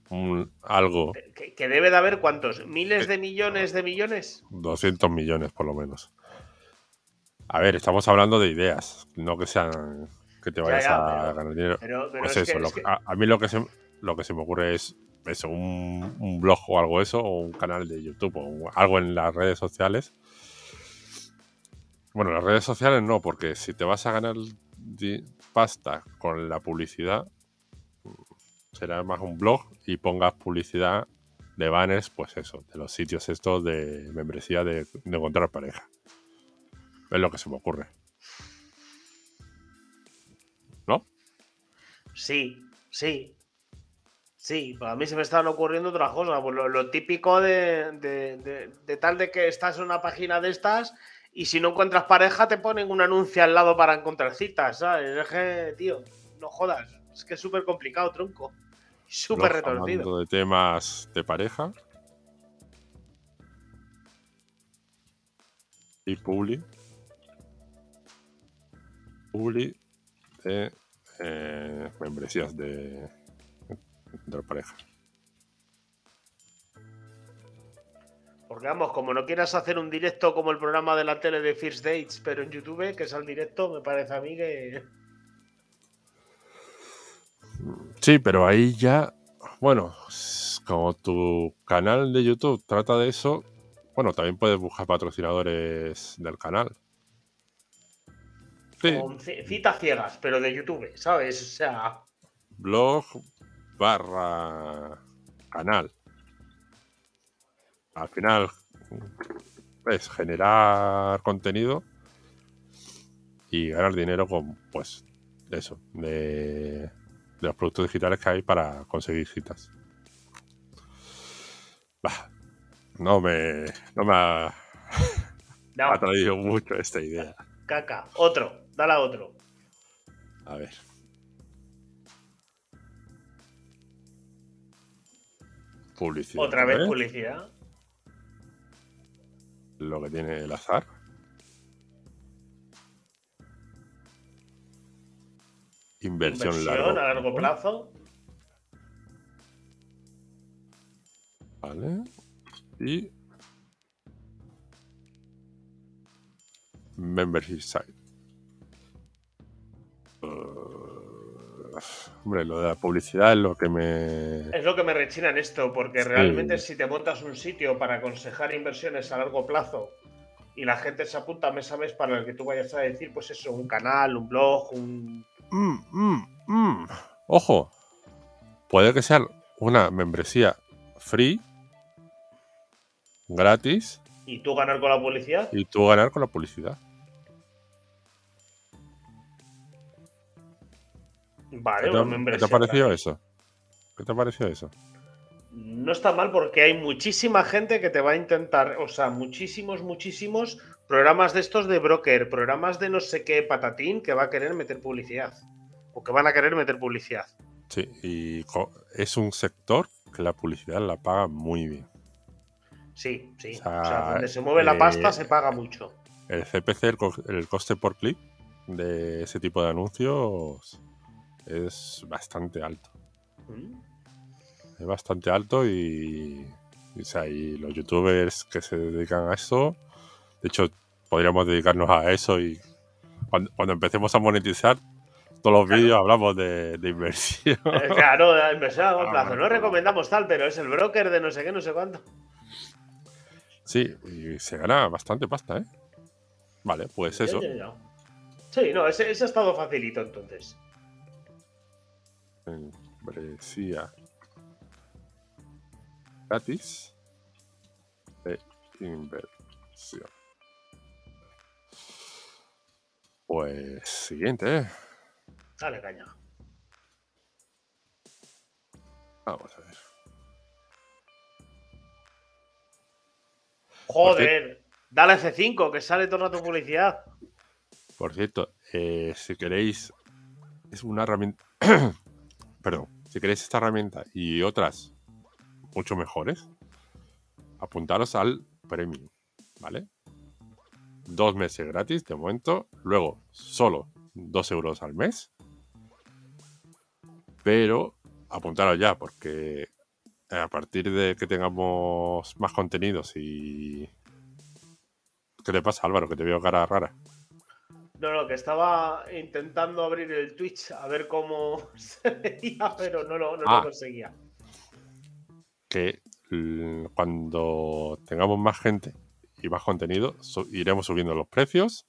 un algo. ¿Que, debe de haber cuántos? ¿Miles de millones de millones? 200 millones por lo menos. A ver, estamos hablando de ideas, no que sean que te vayas a ganar dinero. pues eso, a, mí lo que se, lo que se me ocurre es eso, un, un, blog o algo eso, o un canal de YouTube o algo en las redes sociales. Bueno, las redes sociales no, porque si te vas a ganar pasta con la publicidad, será más un blog y pongas publicidad de banners, pues eso, de los sitios estos de membresía de, de encontrar pareja. Es lo que se me ocurre. Sí, sí. Sí, a mí se me están ocurriendo otras cosas. Pues lo, lo típico de, de- de- de tal de que estás en una página de estas y si no encuentras pareja te ponen un anuncio al lado para encontrar citas, ¿sabes? Es que, tío, no jodas. Es que es súper complicado, tronco. Súper retorcido. de temas de pareja. Y Publi. Publi de eh, membresías de, de la pareja. Porque vamos, como no quieras hacer un directo como el programa de la tele de First Dates, pero en YouTube, que es al directo, me parece a mí que. Sí, pero ahí ya, bueno, como tu canal de YouTube trata de eso, bueno, también puedes buscar patrocinadores del canal. Sí, Con ci- citas ciegas, pero de YouTube, ¿sabes? O sea. blog barra canal. Al final es generar contenido y ganar dinero con, pues, eso, de, de los productos digitales que hay para conseguir citas. Bah, no me, no me ha, No, ha traído mucho esta idea. caca. Otro, dale a otro. A ver. Publicidad. Otra vez ¿eh? publicidad. Lo que tiene el azar. Inversión, Inversión largo a largo plazo. Vale. Y. Membership site. Hombre, lo de la publicidad es lo que me. Es lo que me rechina en esto, porque Sí. realmente si te montas un sitio para aconsejar inversiones a largo plazo y la gente se apunta mes a mes para el que tú vayas a decir, pues eso, un canal, un blog, un... Mm, mm, mm. Ojo, puede que sea una membresía free, gratis, y tú ganar con la publicidad. y tú ganar con la publicidad. Vale, ¿Qué te, qué te ha parecido gratis. eso? ¿Qué te ha parecido eso? No está mal porque hay muchísima gente que te va a intentar, o sea, muchísimos, muchísimos programas de estos de broker, programas de no sé qué patatín que va a querer meter publicidad. O que van a querer meter publicidad. Sí, y es un sector que la publicidad la paga muy bien. Sí, sí. O sea, O sea, donde se mueve la eh, pasta se paga mucho. El CPC, el, co- el coste por clic de ese tipo de anuncios es bastante alto. Mm. Es bastante alto y, y, o sea, y los youtubers que se dedican a eso, de hecho, podríamos dedicarnos a eso y cuando, cuando empecemos a monetizar todos los Claro. vídeos hablamos de, de inversión. Eh, Claro, la inversión a largo Ah, plazo. bueno, No recomendamos tal, pero es el broker de no sé qué, no sé cuánto. Sí, y se gana bastante pasta, ¿eh? Vale, pues eso. Sí, no, ese, ese ha estado facilito entonces. Membresía gratis de inversión. Pues siguiente. Dale, caña. Vamos a ver. Joder, dale F5, que sale todo el rato publicidad. Por cierto, eh, si queréis, es una herramienta. Perdón, si queréis esta herramienta y otras mucho mejores, apuntaros al premium, ¿vale? Dos meses gratis de momento, luego solo dos euros al mes. Pero apuntaros ya, porque a partir de que tengamos más contenidos y. ¿Qué te pasa, Álvaro? Que te veo cara rara. No, no, que estaba intentando abrir el Twitch a ver cómo se veía, pero no lo, no Ah. lo conseguía. que l- cuando tengamos más gente y más contenido, su- iremos subiendo los precios.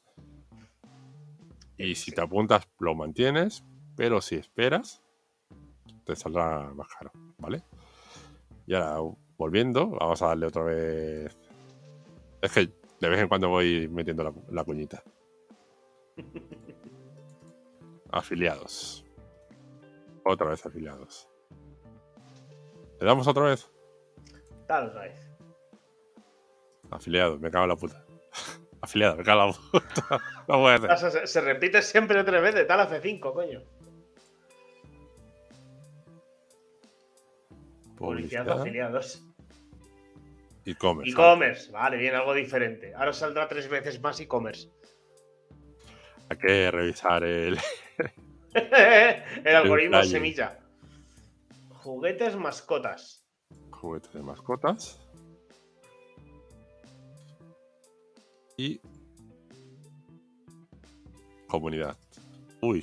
Y si te apuntas, lo mantienes. Pero si esperas, te saldrá más caro, ¿vale? Y ahora, volviendo, vamos a darle otra vez. Es que de vez en cuando voy metiendo la, la cuñita. Afiliados. Otra vez afiliados. ¿Le damos otra vez? Dale otra vez. Afiliados, me cago en la puta. Afiliado, me cago en la puta. No Se, se repite siempre tres veces, tal hace cinco, coño. Publicidad Publicidad. afiliados. E-commerce. E-commerce, vale, bien, algo diferente. Ahora saldrá tres veces más e-commerce. Hay que revisar el. El algoritmo semilla. Juguetes mascotas. juguete de mascotas. Y. Comunidad. Uy.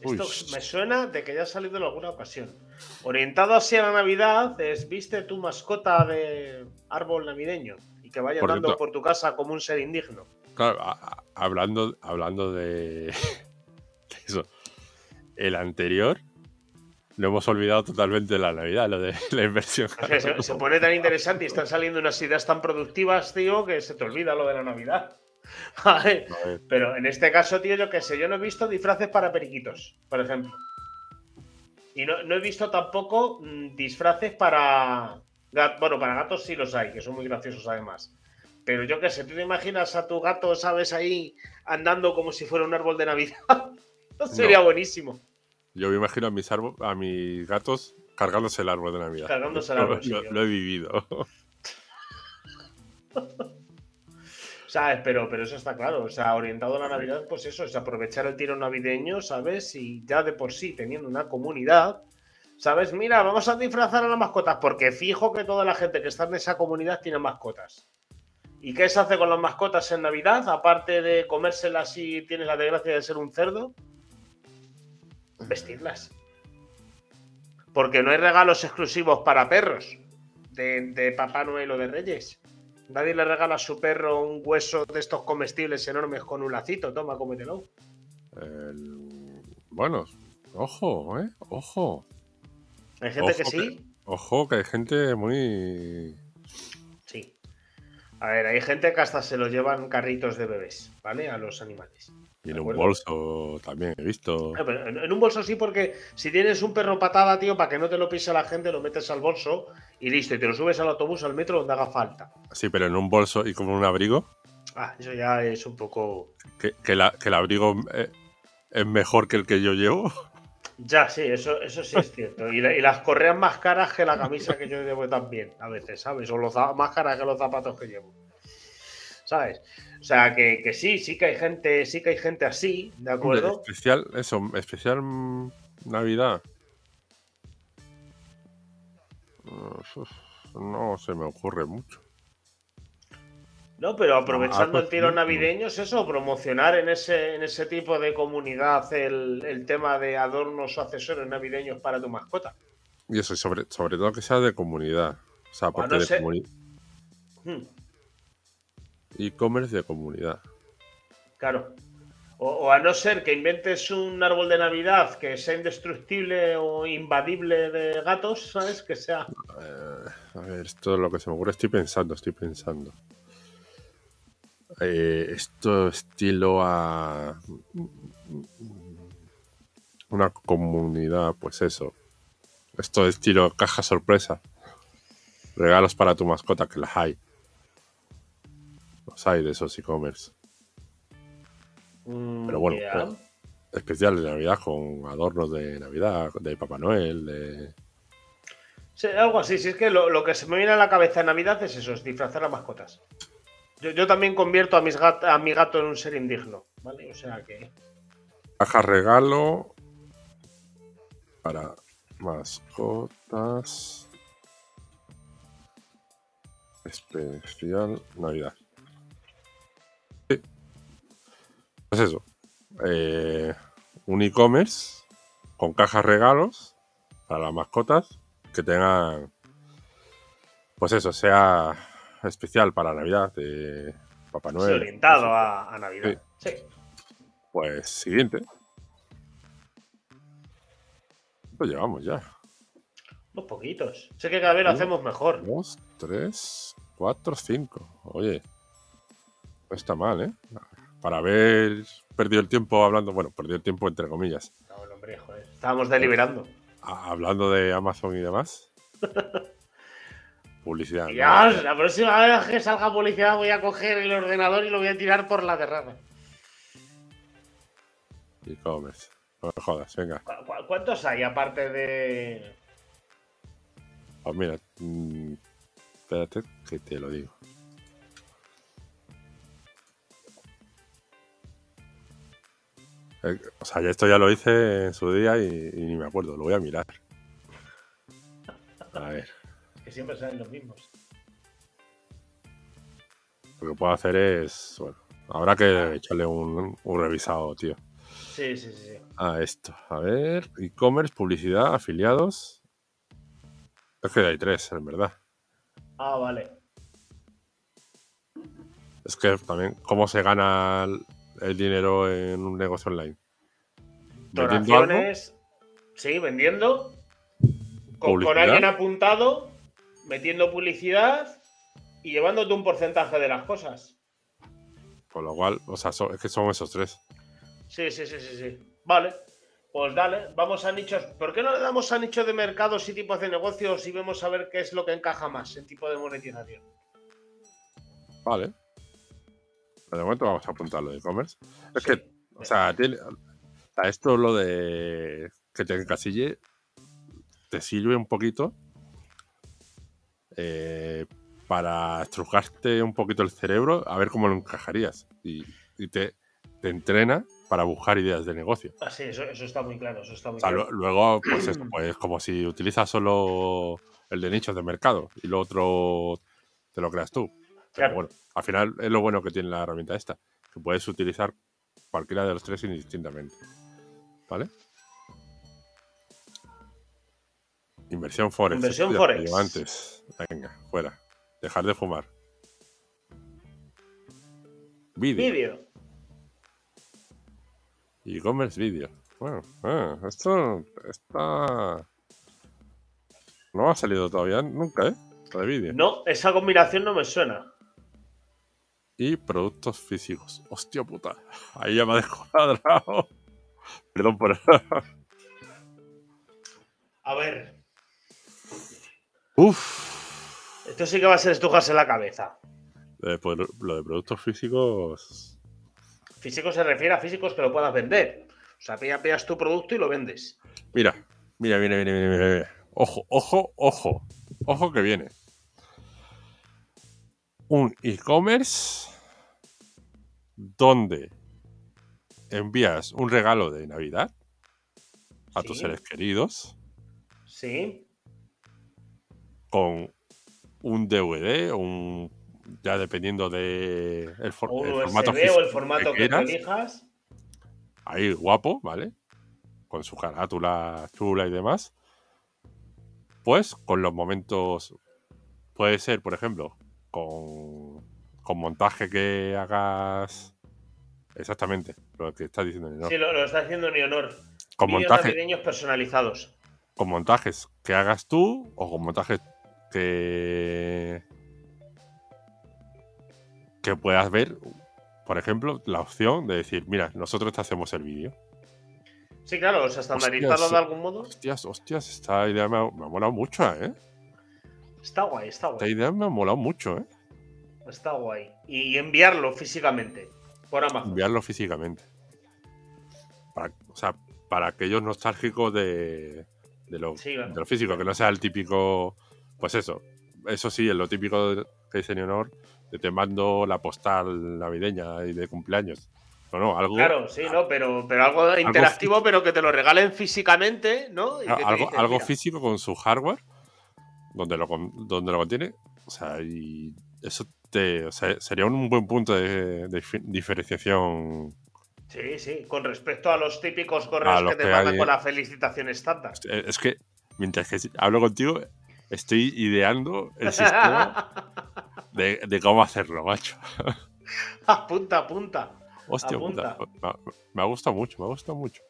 Esto Uy. me suena de que ya ha salido en alguna ocasión. Orientado así a la Navidad, es viste tu mascota de árbol navideño y que vaya Por andando cierto- por tu casa como un ser indigno. Claro, a- a- hablando, hablando de, de eso. El anterior. Lo hemos olvidado totalmente de la Navidad, lo de la inversión. O sea, se, se pone tan interesante y están saliendo unas ideas tan productivas, tío, que se te olvida lo de la Navidad. Vale. Pero en este caso, tío, yo qué sé, yo no he visto disfraces para periquitos, por ejemplo. Y no, no he visto tampoco mm, disfraces para. Bueno, para gatos sí los hay, que son muy graciosos además. Pero yo qué sé, tú te imaginas a tu gato, ¿sabes? Ahí andando como si fuera un árbol de Navidad. Eso sería buenísimo. Yo me imagino a mis, a mis gatos cargándose el árbol de Navidad. Cargándose el árbol, Lo, yo- lo he vivido. ¿Sabes? Pero, pero eso está claro. O sea, orientado a la Navidad, pues eso, es aprovechar el tiro navideño, ¿sabes? Y ya de por sí, teniendo una comunidad, ¿sabes? Mira, vamos a disfrazar a las mascotas, porque fijo que toda la gente que está en esa comunidad tiene mascotas. ¿Y qué se hace con las mascotas en Navidad? Aparte de comérselas si tienes la desgracia de ser un cerdo, vestirlas. Porque no hay regalos exclusivos para perros de, de Papá Noel o de Reyes. Nadie le regala a su perro un hueso de estos comestibles enormes con un lacito. Toma, cómetelo. El- Bueno, ojo, ¿eh? Ojo. Hay gente que sí. Ojo, que hay gente muy. A ver, hay gente que hasta se lo llevan carritos de bebés, ¿vale? A los animales. Y en un bolso también he visto. Ah, pero En un bolso sí, porque si tienes un perro patada, tío, para que no te lo pise la gente, lo metes al bolso y listo. Y te lo subes al autobús, al metro, donde haga falta. Sí, pero en un bolso y como un abrigo. Ah, eso ya es un poco. Que, que la- que el abrigo eh, es mejor que el que yo llevo. Ya, sí, eso, eso sí es cierto. Y, la- y las correas más caras que la camisa que yo llevo también, a veces, ¿sabes? O los, más caras que los zapatos que llevo. ¿Sabes? O sea, que, que sí, sí que hay gente, sí que hay gente así, ¿de Hombre, acuerdo? especial, eso, especial Navidad. No se me ocurre mucho. No, pero aprovechando Ah, el tiro pues, navideño es eso, promocionar en ese, en ese tipo de comunidad el, el tema de adornos o accesorios navideños para tu mascota. Y eso, y sobre, sobre todo que sea de comunidad. O sea, porque no de sé. comuni- Hmm, e-commerce de comunidad. claro. O, o a no ser que inventes un árbol de Navidad que sea indestructible o invadible de gatos, ¿sabes? Que sea. Eh, a ver, esto es lo que se me ocurre. Estoy pensando, estoy pensando. Eh, esto estilo a una comunidad, pues eso. Esto estilo caja sorpresa. Regalos para tu mascota, que las hay. Los hay de esos e-commerce. mm, Pero bueno, ya. pues, especiales de Navidad con adornos de Navidad, de Papá Noel, de... Sí, algo así. Si es que lo, lo que se me viene a la cabeza en Navidad es eso, es disfrazar a mascotas. Yo, también convierto a, mis gat- a mi gato en un ser indigno, ¿vale? O sea que. Caja regalo para mascotas. Especial Navidad. Sí. Pues eso. eh, un e-commerce con cajas regalos para las mascotas que tengan. Pues eso, sea especial para Navidad de Papá sí, Noel. orientado a, a Navidad. Sí. Pues siguiente. ¿Cuánto llevamos ya? Unos poquitos. Sé que cada vez lo Uno, hacemos mejor. Dos, tres, cuatro, cinco. Oye, no está mal, ¿eh? Para haber perdido el tiempo hablando, bueno, perdido el tiempo entre comillas, No, hombre, joder. Estábamos deliberando. hablando de Amazon y demás. Publicidad. ¿no? Dios, la próxima vez que salga policía voy a coger el ordenador y lo voy a tirar por la terraza. E-commerce. No me jodas, venga. ¿Cu- cu- ¿Cuántos hay aparte de. Pues mira, mm, espérate que te lo digo. Eh, O sea, ya esto ya lo hice en su día y, y ni me acuerdo, lo voy a mirar. A ver, que siempre salen los mismos? lo que puedo hacer es, bueno, habrá que echarle un, un revisado, tío. Sí, sí, sí. A esto, a ver, e-commerce, publicidad, afiliados. Es que hay tres, en verdad. Ah, vale. Es que también, ¿cómo se gana el, el dinero en un negocio online? ¿Vendiendo algo? Donaciones. Sí, vendiendo. Con, alguien apuntado, metiendo publicidad y llevándote un porcentaje de las cosas. Con lo cual, o sea, es que son esos tres. Sí, sí, sí, sí, sí. Vale. Pues dale, vamos a nichos. ¿Por qué no le damos a nichos de mercados y tipos de negocios y vemos a ver qué es lo que encaja más en tipo de monetización? Vale. De momento vamos a apuntar lo de e-commerce. Es Sí. que, o sea, tiene, esto lo de que te encasille te sirve un poquito eh, para estrujarte un poquito el cerebro a ver cómo lo encajarías. Y, y te, te entrena para buscar ideas de negocio. Ah, sí, eso, eso está muy claro, eso está muy O sea, claro. lu- luego, pues eso, pues como si utilizas solo el de nichos de mercado y lo otro te lo creas tú. Pero Claro. bueno, al final es lo bueno que tiene la herramienta esta, que puedes utilizar cualquiera de los tres indistintamente. ¿Vale? Inversión Forex. Inversión Forex. antes. Venga, fuera. Dejar de fumar. Vídeo. Vídeo. E-commerce vídeo. Bueno, ah, esto está. No ha salido todavía nunca, ¿eh? De vídeo. No, esa combinación no me suena. Y productos físicos. Hostia puta. Ahí ya me ha descuadrado. Perdón por A ver, Uf. esto sí que va a ser estujarse la cabeza. Eh, pues lo- de productos físicos. Físico se refiere a físicos que lo puedas vender. O sea, pilla- pillas tu producto y lo vendes. Mira, mira, mira, mira, mira, mira. Ojo, ojo, ojo. Ojo que viene. Un e-commerce donde envías un regalo de Navidad a tus seres queridos Sí, con un DVD o un ya dependiendo de el, for- o el formato USB o el formato que, quieras. elijas. ahí guapo, ¿vale? Con su carátula chula y demás. Pues con los momentos. Puede ser, por ejemplo, con, con montaje que hagas. Exactamente, lo que estás diciendo. Sí, lo, lo está haciendo Neonor. con, Vídeos montaje, navideños personalizados. con montajes que hagas tú o con montajes que. que puedas ver, por ejemplo, la opción de decir, mira, nosotros te hacemos el vídeo. Sí, claro, o sea, estandarizado Hostias, de algún modo. Hostias, hostias, esta idea me ha, me ha molado mucho, ¿eh? Está guay, está Esta guay. idea me ha molado mucho, ¿eh? Está guay. Y enviarlo físicamente por Amazon. Enviarlo físicamente. Para, o sea, para aquellos nostálgicos de, de, lo, Sí, claro. de lo físico, que no sea el típico. Pues eso. Eso sí, es lo típico de- que dice Leonor, de te mando la postal navideña y de cumpleaños. No, no, algo. Claro, sí, ¿no? Pero, pero algo interactivo, pero que te lo regalen físicamente, ¿no? Y a- que te algo, dicen, algo mira, físico con su hardware, donde lo, donde lo contiene. O sea, y eso te, o sea, sería un buen punto de, de diferenciación Sí, sí, con respecto a los típicos correos que te mandan hay- con la felicitación estándar. Es que mientras que hablo contigo, estoy ideando el sistema de, de cómo hacerlo, macho. apunta, apunta. Hostia Apunta. puta. Me, ha- gustado mucho, me ha gustado mucho.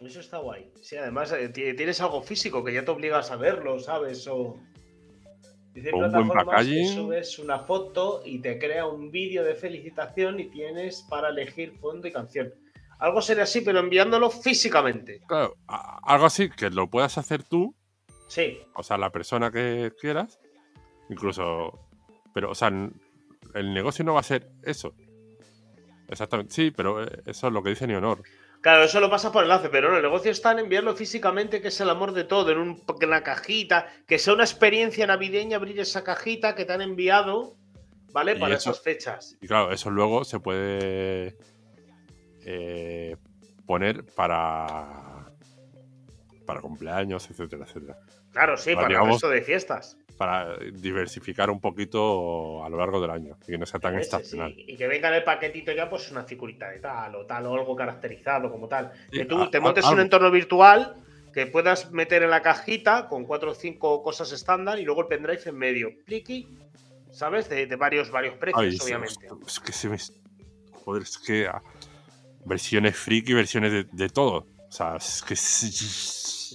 Eso está guay. Sí, además eh, ti- tienes algo físico que ya te obligas a verlo, ¿sabes? O. Dice un buen que subes una foto y te crea un vídeo de felicitación y tienes para elegir fondo y canción. Algo sería así, pero enviándolo físicamente. Claro, algo así que lo puedas hacer tú, Sí, o sea, la persona que quieras, incluso. Pero, o sea, el negocio no va a ser eso. Exactamente, sí, pero eh, eso es lo que dice Neonor. Claro, eso lo pasa por enlace, pero no, el negocio está en enviarlo físicamente, que es el amor de todo, en un- en una cajita, que sea una experiencia navideña abrir esa cajita que te han enviado, ¿vale? Para eso- esas fechas. Y claro, eso luego se puede eh, poner para, para cumpleaños, etcétera, etcétera. Claro, sí, Pues para el digamos- resto de fiestas. Para diversificar un poquito a lo largo del año y que no sea tan Ese, estacional. sí, Y que venga en el paquetito ya, pues una figurita de tal o tal, o algo caracterizado como tal. Sí, que tú a- te a- montes un entorno virtual que puedas meter en la cajita con cuatro o cinco cosas estándar y luego el pendrive en medio. Pliqui, ¿sabes? De, de varios, varios precios, Ay, es- obviamente. Es, que se me. Joder, es que. Versiones friki, versiones de, de todo. O sea, es que.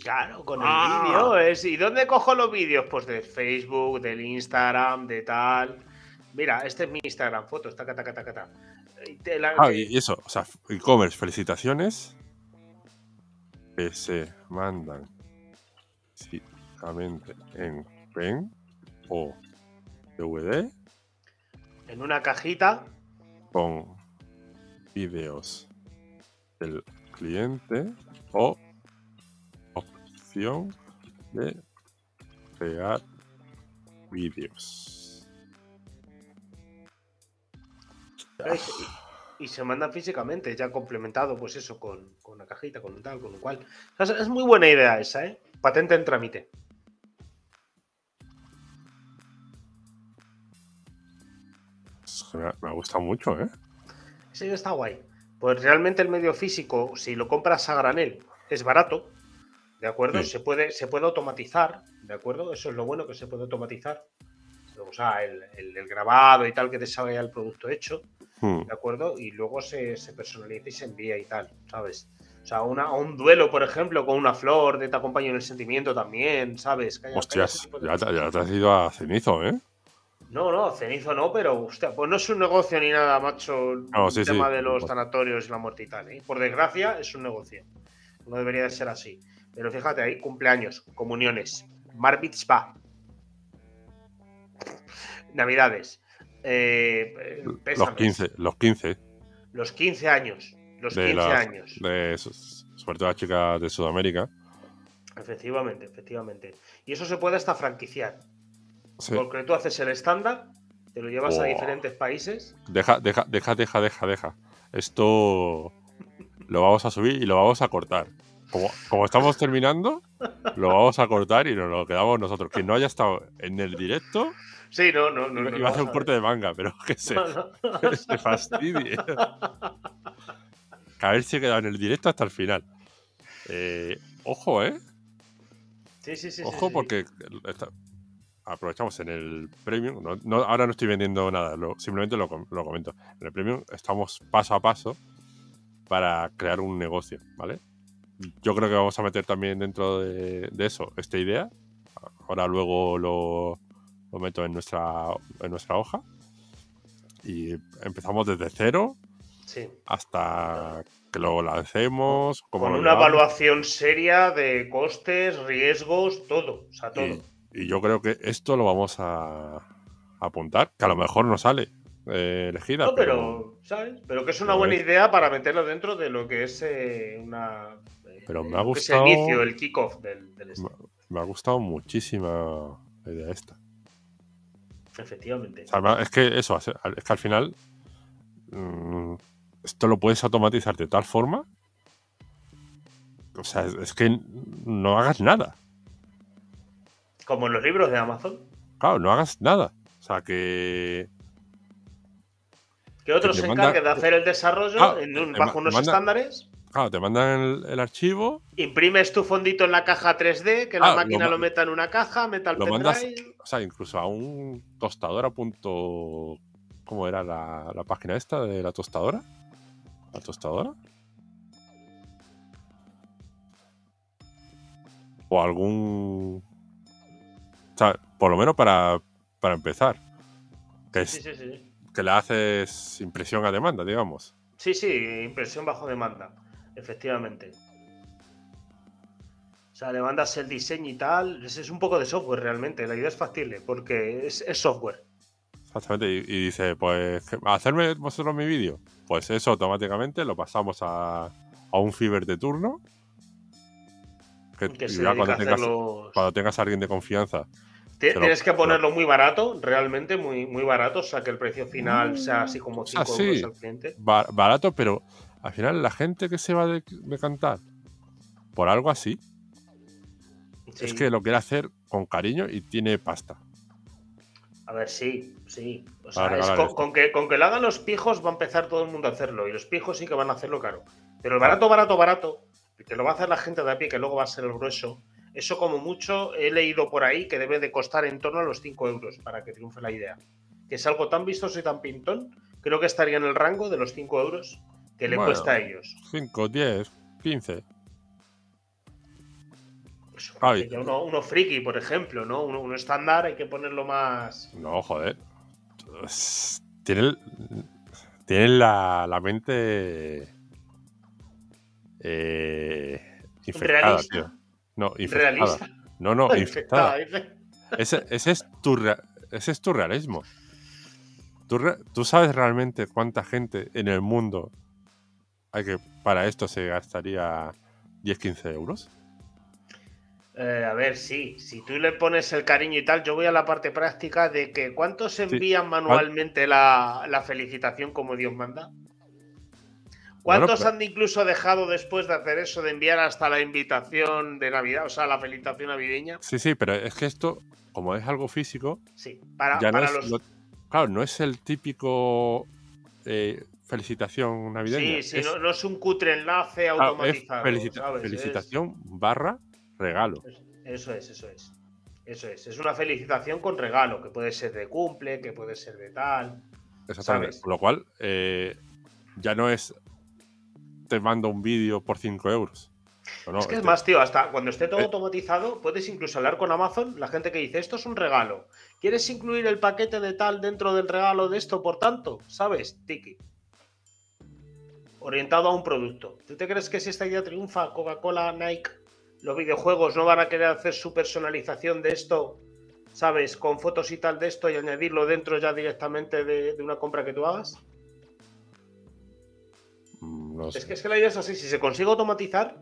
Claro, con el Ah. vídeo. Es, ¿Y dónde cojo los vídeos? Pues de Facebook, del Instagram, de tal. Mira, este es mi Instagram, fotos, taca, taca, taca, taca. Y te la- Ah, y y eso, o sea, e-commerce, felicitaciones que se mandan físicamente en pen o DVD En una cajita, con vídeos del cliente o opción de crear vídeos. Y, y se mandan físicamente, ya complementado, pues eso, con, con una cajita, con un tal, con un cual. O sea, es muy buena idea esa, ¿eh? Patente en trámite. Me ha, me ha gustado mucho, ¿eh? Ese ya está guay. Pues realmente el medio físico, si lo compras a granel, es barato, ¿de acuerdo? Sí. Se, puede, se puede automatizar, ¿de acuerdo? Eso es lo bueno que se puede automatizar. O sea, el, el- el grabado y tal que te salga ya el producto hecho, Hmm. ¿de acuerdo? Y luego se, se personaliza y se envía y tal, ¿sabes? O sea, una, un duelo, por ejemplo, con una flor de te acompaño en el sentimiento también, ¿sabes? Que haya- que haya ese Hostias, de ya, te- ya te has ido a cenizo, ¿eh? No, no, cenizo no, pero hostia, pues no es un negocio ni nada, macho. No, el sí, tema sí, de los sanatorios y la muerte y tal. ¿eh? Por desgracia, es un negocio. No debería de ser así. Pero fíjate ahí, cumpleaños, comuniones, mitzvah, navidades, eh, eh, Los pésames, 15, los 15 los 15 años, los de 15 las- años. de sobre todo las chicas de Sudamérica. Efectivamente, efectivamente. Y eso se puede hasta franquiciar. Sí. Porque tú haces el estándar, te lo llevas a Buah. diferentes países. Deja, deja, deja, deja, deja, deja. Esto lo vamos a subir y lo vamos a cortar. Como, como estamos terminando, lo vamos a cortar y nos lo quedamos nosotros. Quien no haya estado en el directo, Sí, no, no, no. no, iba a hacer un corte de manga, pero que se, no, no. que se fastidie. Que haberse quedado en el directo hasta el final. Eh, ojo, ¿eh? Sí, sí, sí. Ojo, sí. porque aprovechamos en el premium. no- no- ahora no estoy vendiendo nada, lo- simplemente lo, com- lo comento. En el premium estamos paso a paso para crear un negocio, ¿vale? Yo creo que vamos a meter también dentro de, de eso esta idea. Ahora luego lo, lo meto en nuestra, en nuestra hoja. Y empezamos desde cero Sí. hasta que lo lancemos. Con lo una llevamos. evaluación seria de costes, riesgos, todo. O sea, todo. Y yo creo que esto lo vamos a, a apuntar, que a lo mejor no sale eh, elegida. No, pero, pero, ¿sabes? Pero que es una buena es- idea para meterlo dentro de lo que es eh, una. eh, Pero me ha gustado- el inicio, el kickoff del, del este. me ha gustado muchísima la idea esta. Efectivamente. O sea, me- es que eso, es que al final mm, esto lo puedes automatizar de tal forma. O sea, es que no hagas nada. Como en los libros de Amazon. Claro, no hagas nada. O sea, que Que otro se manda- encargue de hacer el desarrollo Ah, en un- te bajo unos manda- estándares. claro, te mandan el, el archivo, Imprimes tu fondito en la caja 3D, que Ah, la lo máquina lo, meta en una caja, meta el lo mandas- o sea, incluso a un tostadora. Punto, ¿Cómo era la, la página esta de la tostadora? ¿La tostadora? O algún. Sea, por lo menos para, para empezar. Que, es, Sí, sí, sí. que le haces impresión a demanda, digamos. Sí, sí, impresión bajo demanda, efectivamente. O sea, le mandas el diseño y tal. Es, es un poco de software realmente. La idea es factible porque es, es software. Exactamente. Y, y dice, pues, ¿qué- ¿hacerme vosotros mi vídeo? Pues eso automáticamente lo pasamos a, a un Fiverr de turno. Que, Que ya cuando tengas, los. cuando tengas a alguien de confianza. Lo- Tienes que ponerlo muy barato, realmente, muy, muy barato. O sea, que el precio final sea así como o sea, 5 sí. euros al cliente. ba- barato, pero al final la gente que se va de, de cantar por algo así es que lo quiere hacer con cariño y tiene pasta. A ver, sí, sí. O es con, con que, con que lo hagan los pijos va a empezar todo el mundo a hacerlo. Y los pijos sí que van a hacerlo caro. Pero el barato, barato, barato, que lo va a hacer la gente de a pie, que luego va a ser el grueso, eso como mucho he leído por ahí que debe de costar en torno a los 5 euros para que triunfe la idea. Que es algo tan vistoso y tan pintón, creo que estaría en el rango de los 5 euros que le Bueno. cuesta a ellos. 5, 10, 15. Pues, Ay. ya uno, uno friki, por ejemplo, ¿no? Uno, uno estándar hay que ponerlo más... No, joder. Tienen, tienen la, la mente eh, infectada, Realista. tío. No, infectada. Realista. No, no, infectada. Infectada. Ese, ese es tu rea- ese es tu realismo. ¿Tú, re- tú sabes realmente cuánta gente en el mundo hay que para esto se gastaría 10-15 euros? Eh, a ver, sí, si tú le pones el cariño y tal, yo voy a la parte práctica de que ¿cuántos envían manualmente la, la felicitación como Dios manda? ¿Cuántos han incluso dejado después de hacer eso de enviar hasta la invitación de Navidad, o sea, la felicitación navideña? Sí, sí, pero es que esto, como es algo físico, Sí, para, ya no para es, los... no- claro, no es el típico eh, felicitación navideña. Sí, sí, es, no, no es un cutre enlace es automatizado. felicita- ¿sabes? Es- felicitación barra regalo. Eso es, eso es. Eso es. Es una felicitación con regalo, que puede ser de cumple, que puede ser de tal. Exactamente. ¿sabes? Con lo cual, eh, ya no es te mando un vídeo por 5 euros. No, es que es este- más, tío, hasta cuando esté todo Eh. automatizado, puedes incluso hablar con Amazon, la gente que dice, esto es un regalo. ¿Quieres incluir el paquete de tal dentro del regalo de esto, por tanto? ¿Sabes? Tiki. Orientado a un producto. ¿Tú te crees que si esta idea triunfa, Coca-Cola, Nike, los videojuegos no van a querer hacer su personalización de esto, ¿sabes? Con fotos y tal de esto y añadirlo dentro ya directamente de, de una compra que tú hagas? No sé. Es que, es que la idea es así, si se consigue automatizar,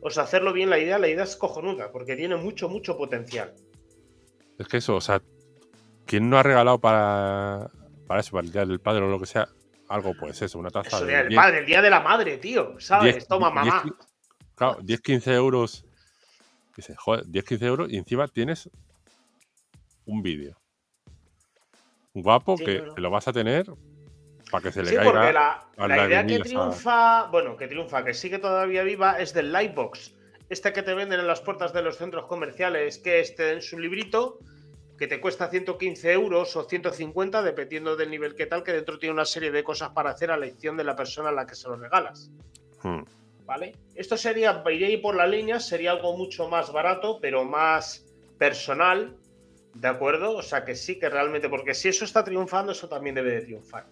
o sea, hacerlo bien la idea, la idea es cojonuda, porque tiene mucho, mucho potencial. Es que eso, o sea, ¿quién no ha regalado para, para eso, para el día del padre o lo que sea? Algo, pues eso, una taza Eso de día del 10, padre, el día de la madre, tío, ¿sabes? 10, Toma, 10, mamá. Claro, 10-15 euros. Dice, joder, 10-15 euros y encima tienes un vídeo. Guapo Sí, que, no, no. que lo vas a tener para que se le Sí, caiga. porque la, la idea que triunfa, bueno, que triunfa, que sigue todavía viva, es del Lightbox. Este que te venden en las puertas de los centros comerciales, que este en su librito, que te cuesta 115 euros o 150, dependiendo del nivel que tal, que dentro tiene una serie de cosas para hacer a la elección de la persona a la que se lo regalas. Hmm. ¿Vale? Esto sería, iré ahí por la línea, sería algo mucho más barato, pero más personal, ¿de acuerdo? O sea que sí que realmente, porque si eso está triunfando, eso también debe de triunfar.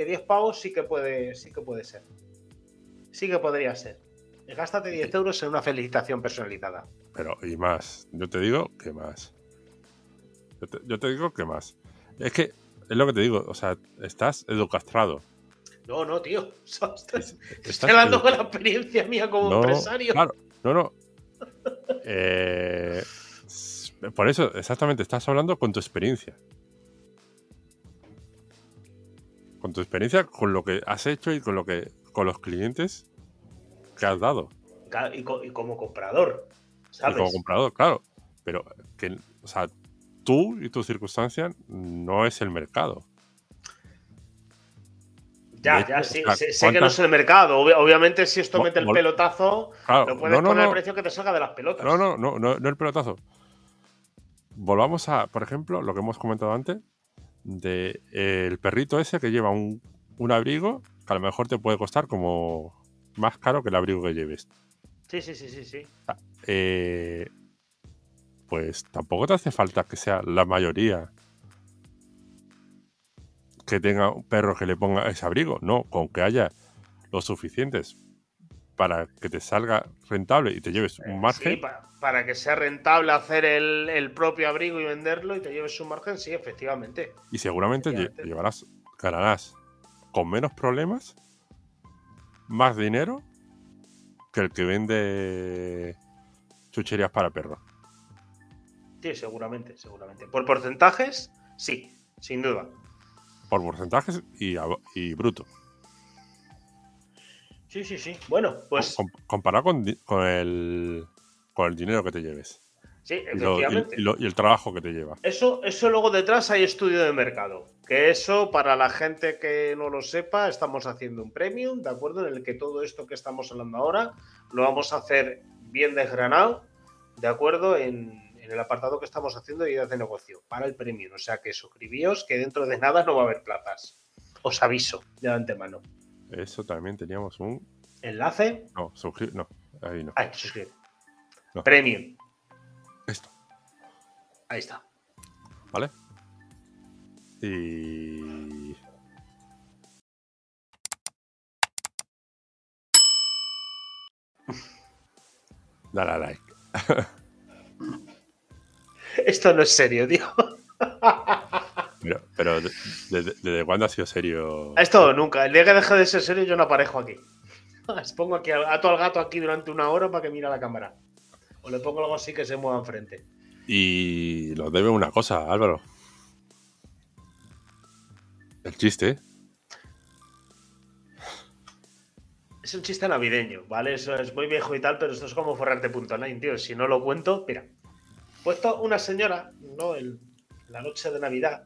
Y que 10 pavos sí que puede, sí que puede ser. Sí que podría ser. Gástate 10 euros en una felicitación personalizada. Pero, y más. Yo te digo que más. Yo te, yo te digo que más. Es que, es lo que te digo, o sea, estás educastrado. No, no, tío. Estás Estoy hablando con la experiencia mía como No, empresario. Claro, no, no. Eh, por eso, exactamente, estás hablando con tu experiencia. Con tu experiencia, con lo que has hecho y con lo que con los clientes que has dado. Y, co- y como comprador. ¿Sabes? Y como comprador, claro. Pero que, o sea, tú y tu circunstancia no es el mercado. Ya, hecho, ya, o sí. sea, sé, sé que no ¿cuántas- es el mercado. Obvi- obviamente, si esto mete el pelotazo, Claro, lo puedes no, no, poner no, el precio que te salga de las pelotas. no, no, no, no, no el pelotazo. Volvamos a, por ejemplo, lo que hemos comentado antes, de eh, el perrito ese que lleva un, un abrigo que a lo mejor te puede costar como más caro que el abrigo que lleves. Sí, sí, sí, sí, sí. Eh, pues tampoco te hace falta que sea la mayoría que tenga un perro que le ponga ese abrigo. No, con que haya los suficientes para que te salga rentable y te lleves un Eh, margen. Sí, pa- para, que sea rentable hacer el, el propio abrigo y venderlo y te lleves un margen, sí, efectivamente. Y seguramente Efectivamente. llevarás, ganarás con menos problemas, más dinero que el que vende chucherías para perros. Sí, seguramente, seguramente. Por porcentajes, sí, sin duda. Por porcentajes y, y bruto. Sí, sí, sí. Bueno, pues Com- comparado con, el, con el dinero que te lleves. sí, Y, lo- y- efectivamente. y lo- y el trabajo que te lleva. Eso, eso luego detrás hay estudio de mercado. Que eso, para la gente que no lo sepa, estamos haciendo un premium, ¿de acuerdo? En el que todo esto que estamos hablando ahora lo vamos a hacer bien desgranado, ¿de acuerdo? En, en el apartado que estamos haciendo de ideas de negocio para el premium. O sea que suscribíos, que dentro de nada no va a haber plazas. Os aviso de antemano. Eso también teníamos un. Enlace. No, suscri- No, ahí no. Ay, suscribir. No. Premium. Esto, Ahí está. ¿vale? Y. Dale a like. Esto no es serio, tío. Pero, pero de- de- ¿desde cuándo ha sido serio? Esto nunca. El día que deje de ser serio, yo no aparezco aquí. Les pongo aquí, ato al gato aquí durante una hora para que mire a la cámara. O le pongo algo así que se mueva enfrente. Y nos debe una cosa, Álvaro. El chiste. Es un chiste navideño, ¿vale? Eso es muy viejo y tal, pero esto es como forrarte.online, tío. Si no lo cuento, mira. Puesto una señora, ¿no? El- la noche de Navidad,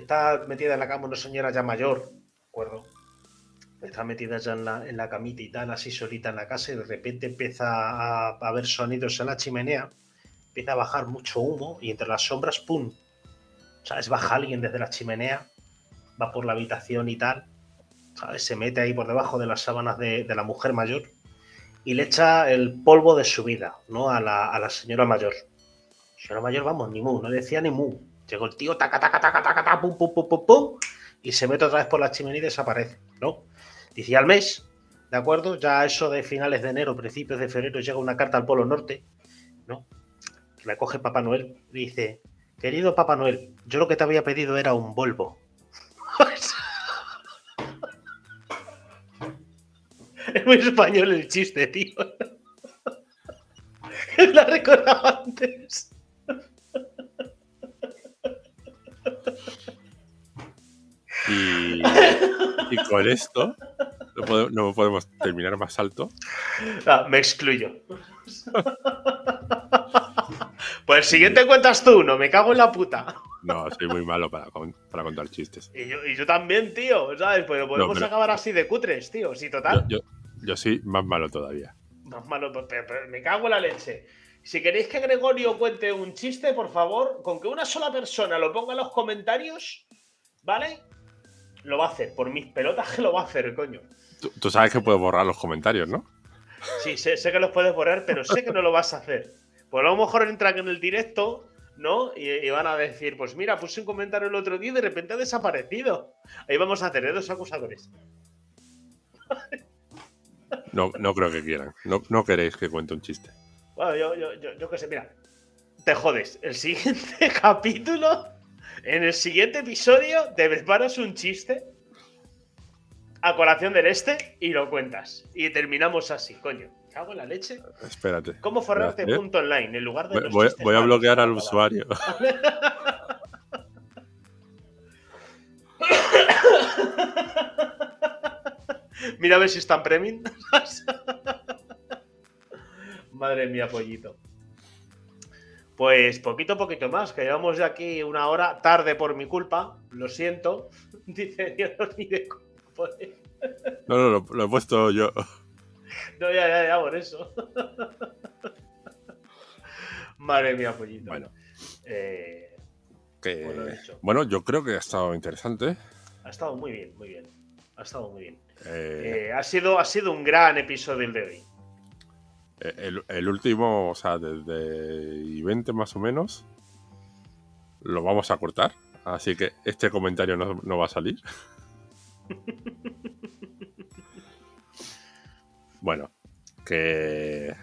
está metida en la cama, una señora ya mayor, ¿de acuerdo? Está metida ya en la, en la camita y tal, así solita en la casa, y de repente empieza a, a haber sonidos en la chimenea, empieza a bajar mucho humo, y entre las sombras, ¡pum! ¿Sabes? Baja alguien desde la chimenea, va por la habitación y tal, ¿sabes? Se mete ahí por debajo de las sábanas de, de la mujer mayor y le echa el polvo de su vida, ¿no? A la, a la señora mayor. Señora mayor, vamos, ni mu, no decía ni mu. Llegó el tío, taca, taca, taca, taca, taca, pum, pum, pum, pum, pum, y se mete otra vez por la chimenea y desaparece, ¿no? Dice, "Y al mes, ¿de acuerdo? Ya eso de finales de enero, principios de febrero, llega una carta al Polo Norte, ¿no? Que la coge Papá Noel y dice, querido Papá Noel, yo lo que te había pedido era un Volvo. Es muy español el chiste, tío. La recordaba antes. Y, y con esto no podemos, no podemos terminar más alto. Ah, me excluyo. Pues el siguiente cuentas tú, no me cago en la puta. No, soy muy malo para, para contar chistes. Y yo, y yo también, tío, ¿sabes? Pero podemos pero- acabar así de cutres, tío. Sí, total. yo, yo soy más malo todavía. Más malo, pero- pero me cago en la leche. Si queréis que Gregorio cuente un chiste, por favor, con que una sola persona lo ponga en los comentarios, ¿vale? Lo va a hacer. Por mis pelotas que lo va a hacer, coño. Tú, tú sabes que puedo borrar los comentarios, ¿no? Sí, sé, sé que los puedes borrar, pero sé que no lo vas a hacer. Pues a lo mejor entran en el directo, ¿no? Y, y van a decir, pues mira, puse un comentario el otro día y de repente ha desaparecido. Ahí vamos a tener dos acusadores. No, no creo que quieran. No, no queréis que cuente un chiste. Bueno, yo, yo, yo, yo qué sé, mira. Te jodes. El siguiente capítulo, en el siguiente episodio, te preparas un chiste a colación del este y lo cuentas. Y terminamos así, coño. ¿Qué hago en la leche? Espérate. ¿Cómo forrarte Espérate. punto online en lugar de Voy, los voy- chistes voy a bloquear al usuario. Mira a ver si están premium. Madre mía, pollito. Pues poquito, poquito más, que llevamos ya aquí una hora tarde por mi culpa. Lo siento. Dice, yo no ni de cojones. No, no, lo, lo he puesto yo. No, ya, ya, ya, por eso. Madre mía, pollito. Bueno. Eh, Que, Bueno, dicho. bueno, yo creo que ha estado interesante. ha estado muy bien, muy bien. Ha estado muy bien. Eh, Eh, ha, sido, ha sido un gran episodio el de hoy. Eh, El, el último, o sea, desde y 20 más o menos, lo vamos a cortar. Así que este comentario no, no va a salir. bueno, que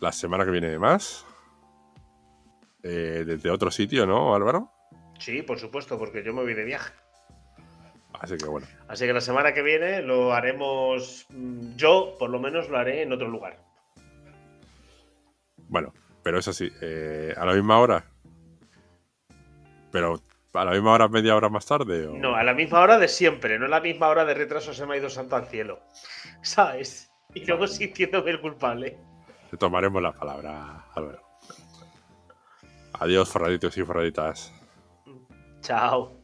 la semana que viene más. eh, desde otro sitio, ¿no, Álvaro? Sí, por supuesto, porque yo me voy de viaje. Así que bueno. Así que la semana que viene lo haremos. mm, Yo, por lo menos, lo haré en otro lugar. Bueno, pero eso sí, eh, a la misma hora. Pero a la misma hora, media hora más tarde. ¿o? No, a la misma hora de siempre, no a la misma hora de retraso se me ha ido santo al cielo. ¿Sabes? Y luego sintiéndome el culpable. Te tomaremos la palabra, Álvaro. Adiós, forraditos y forraditas. Chao.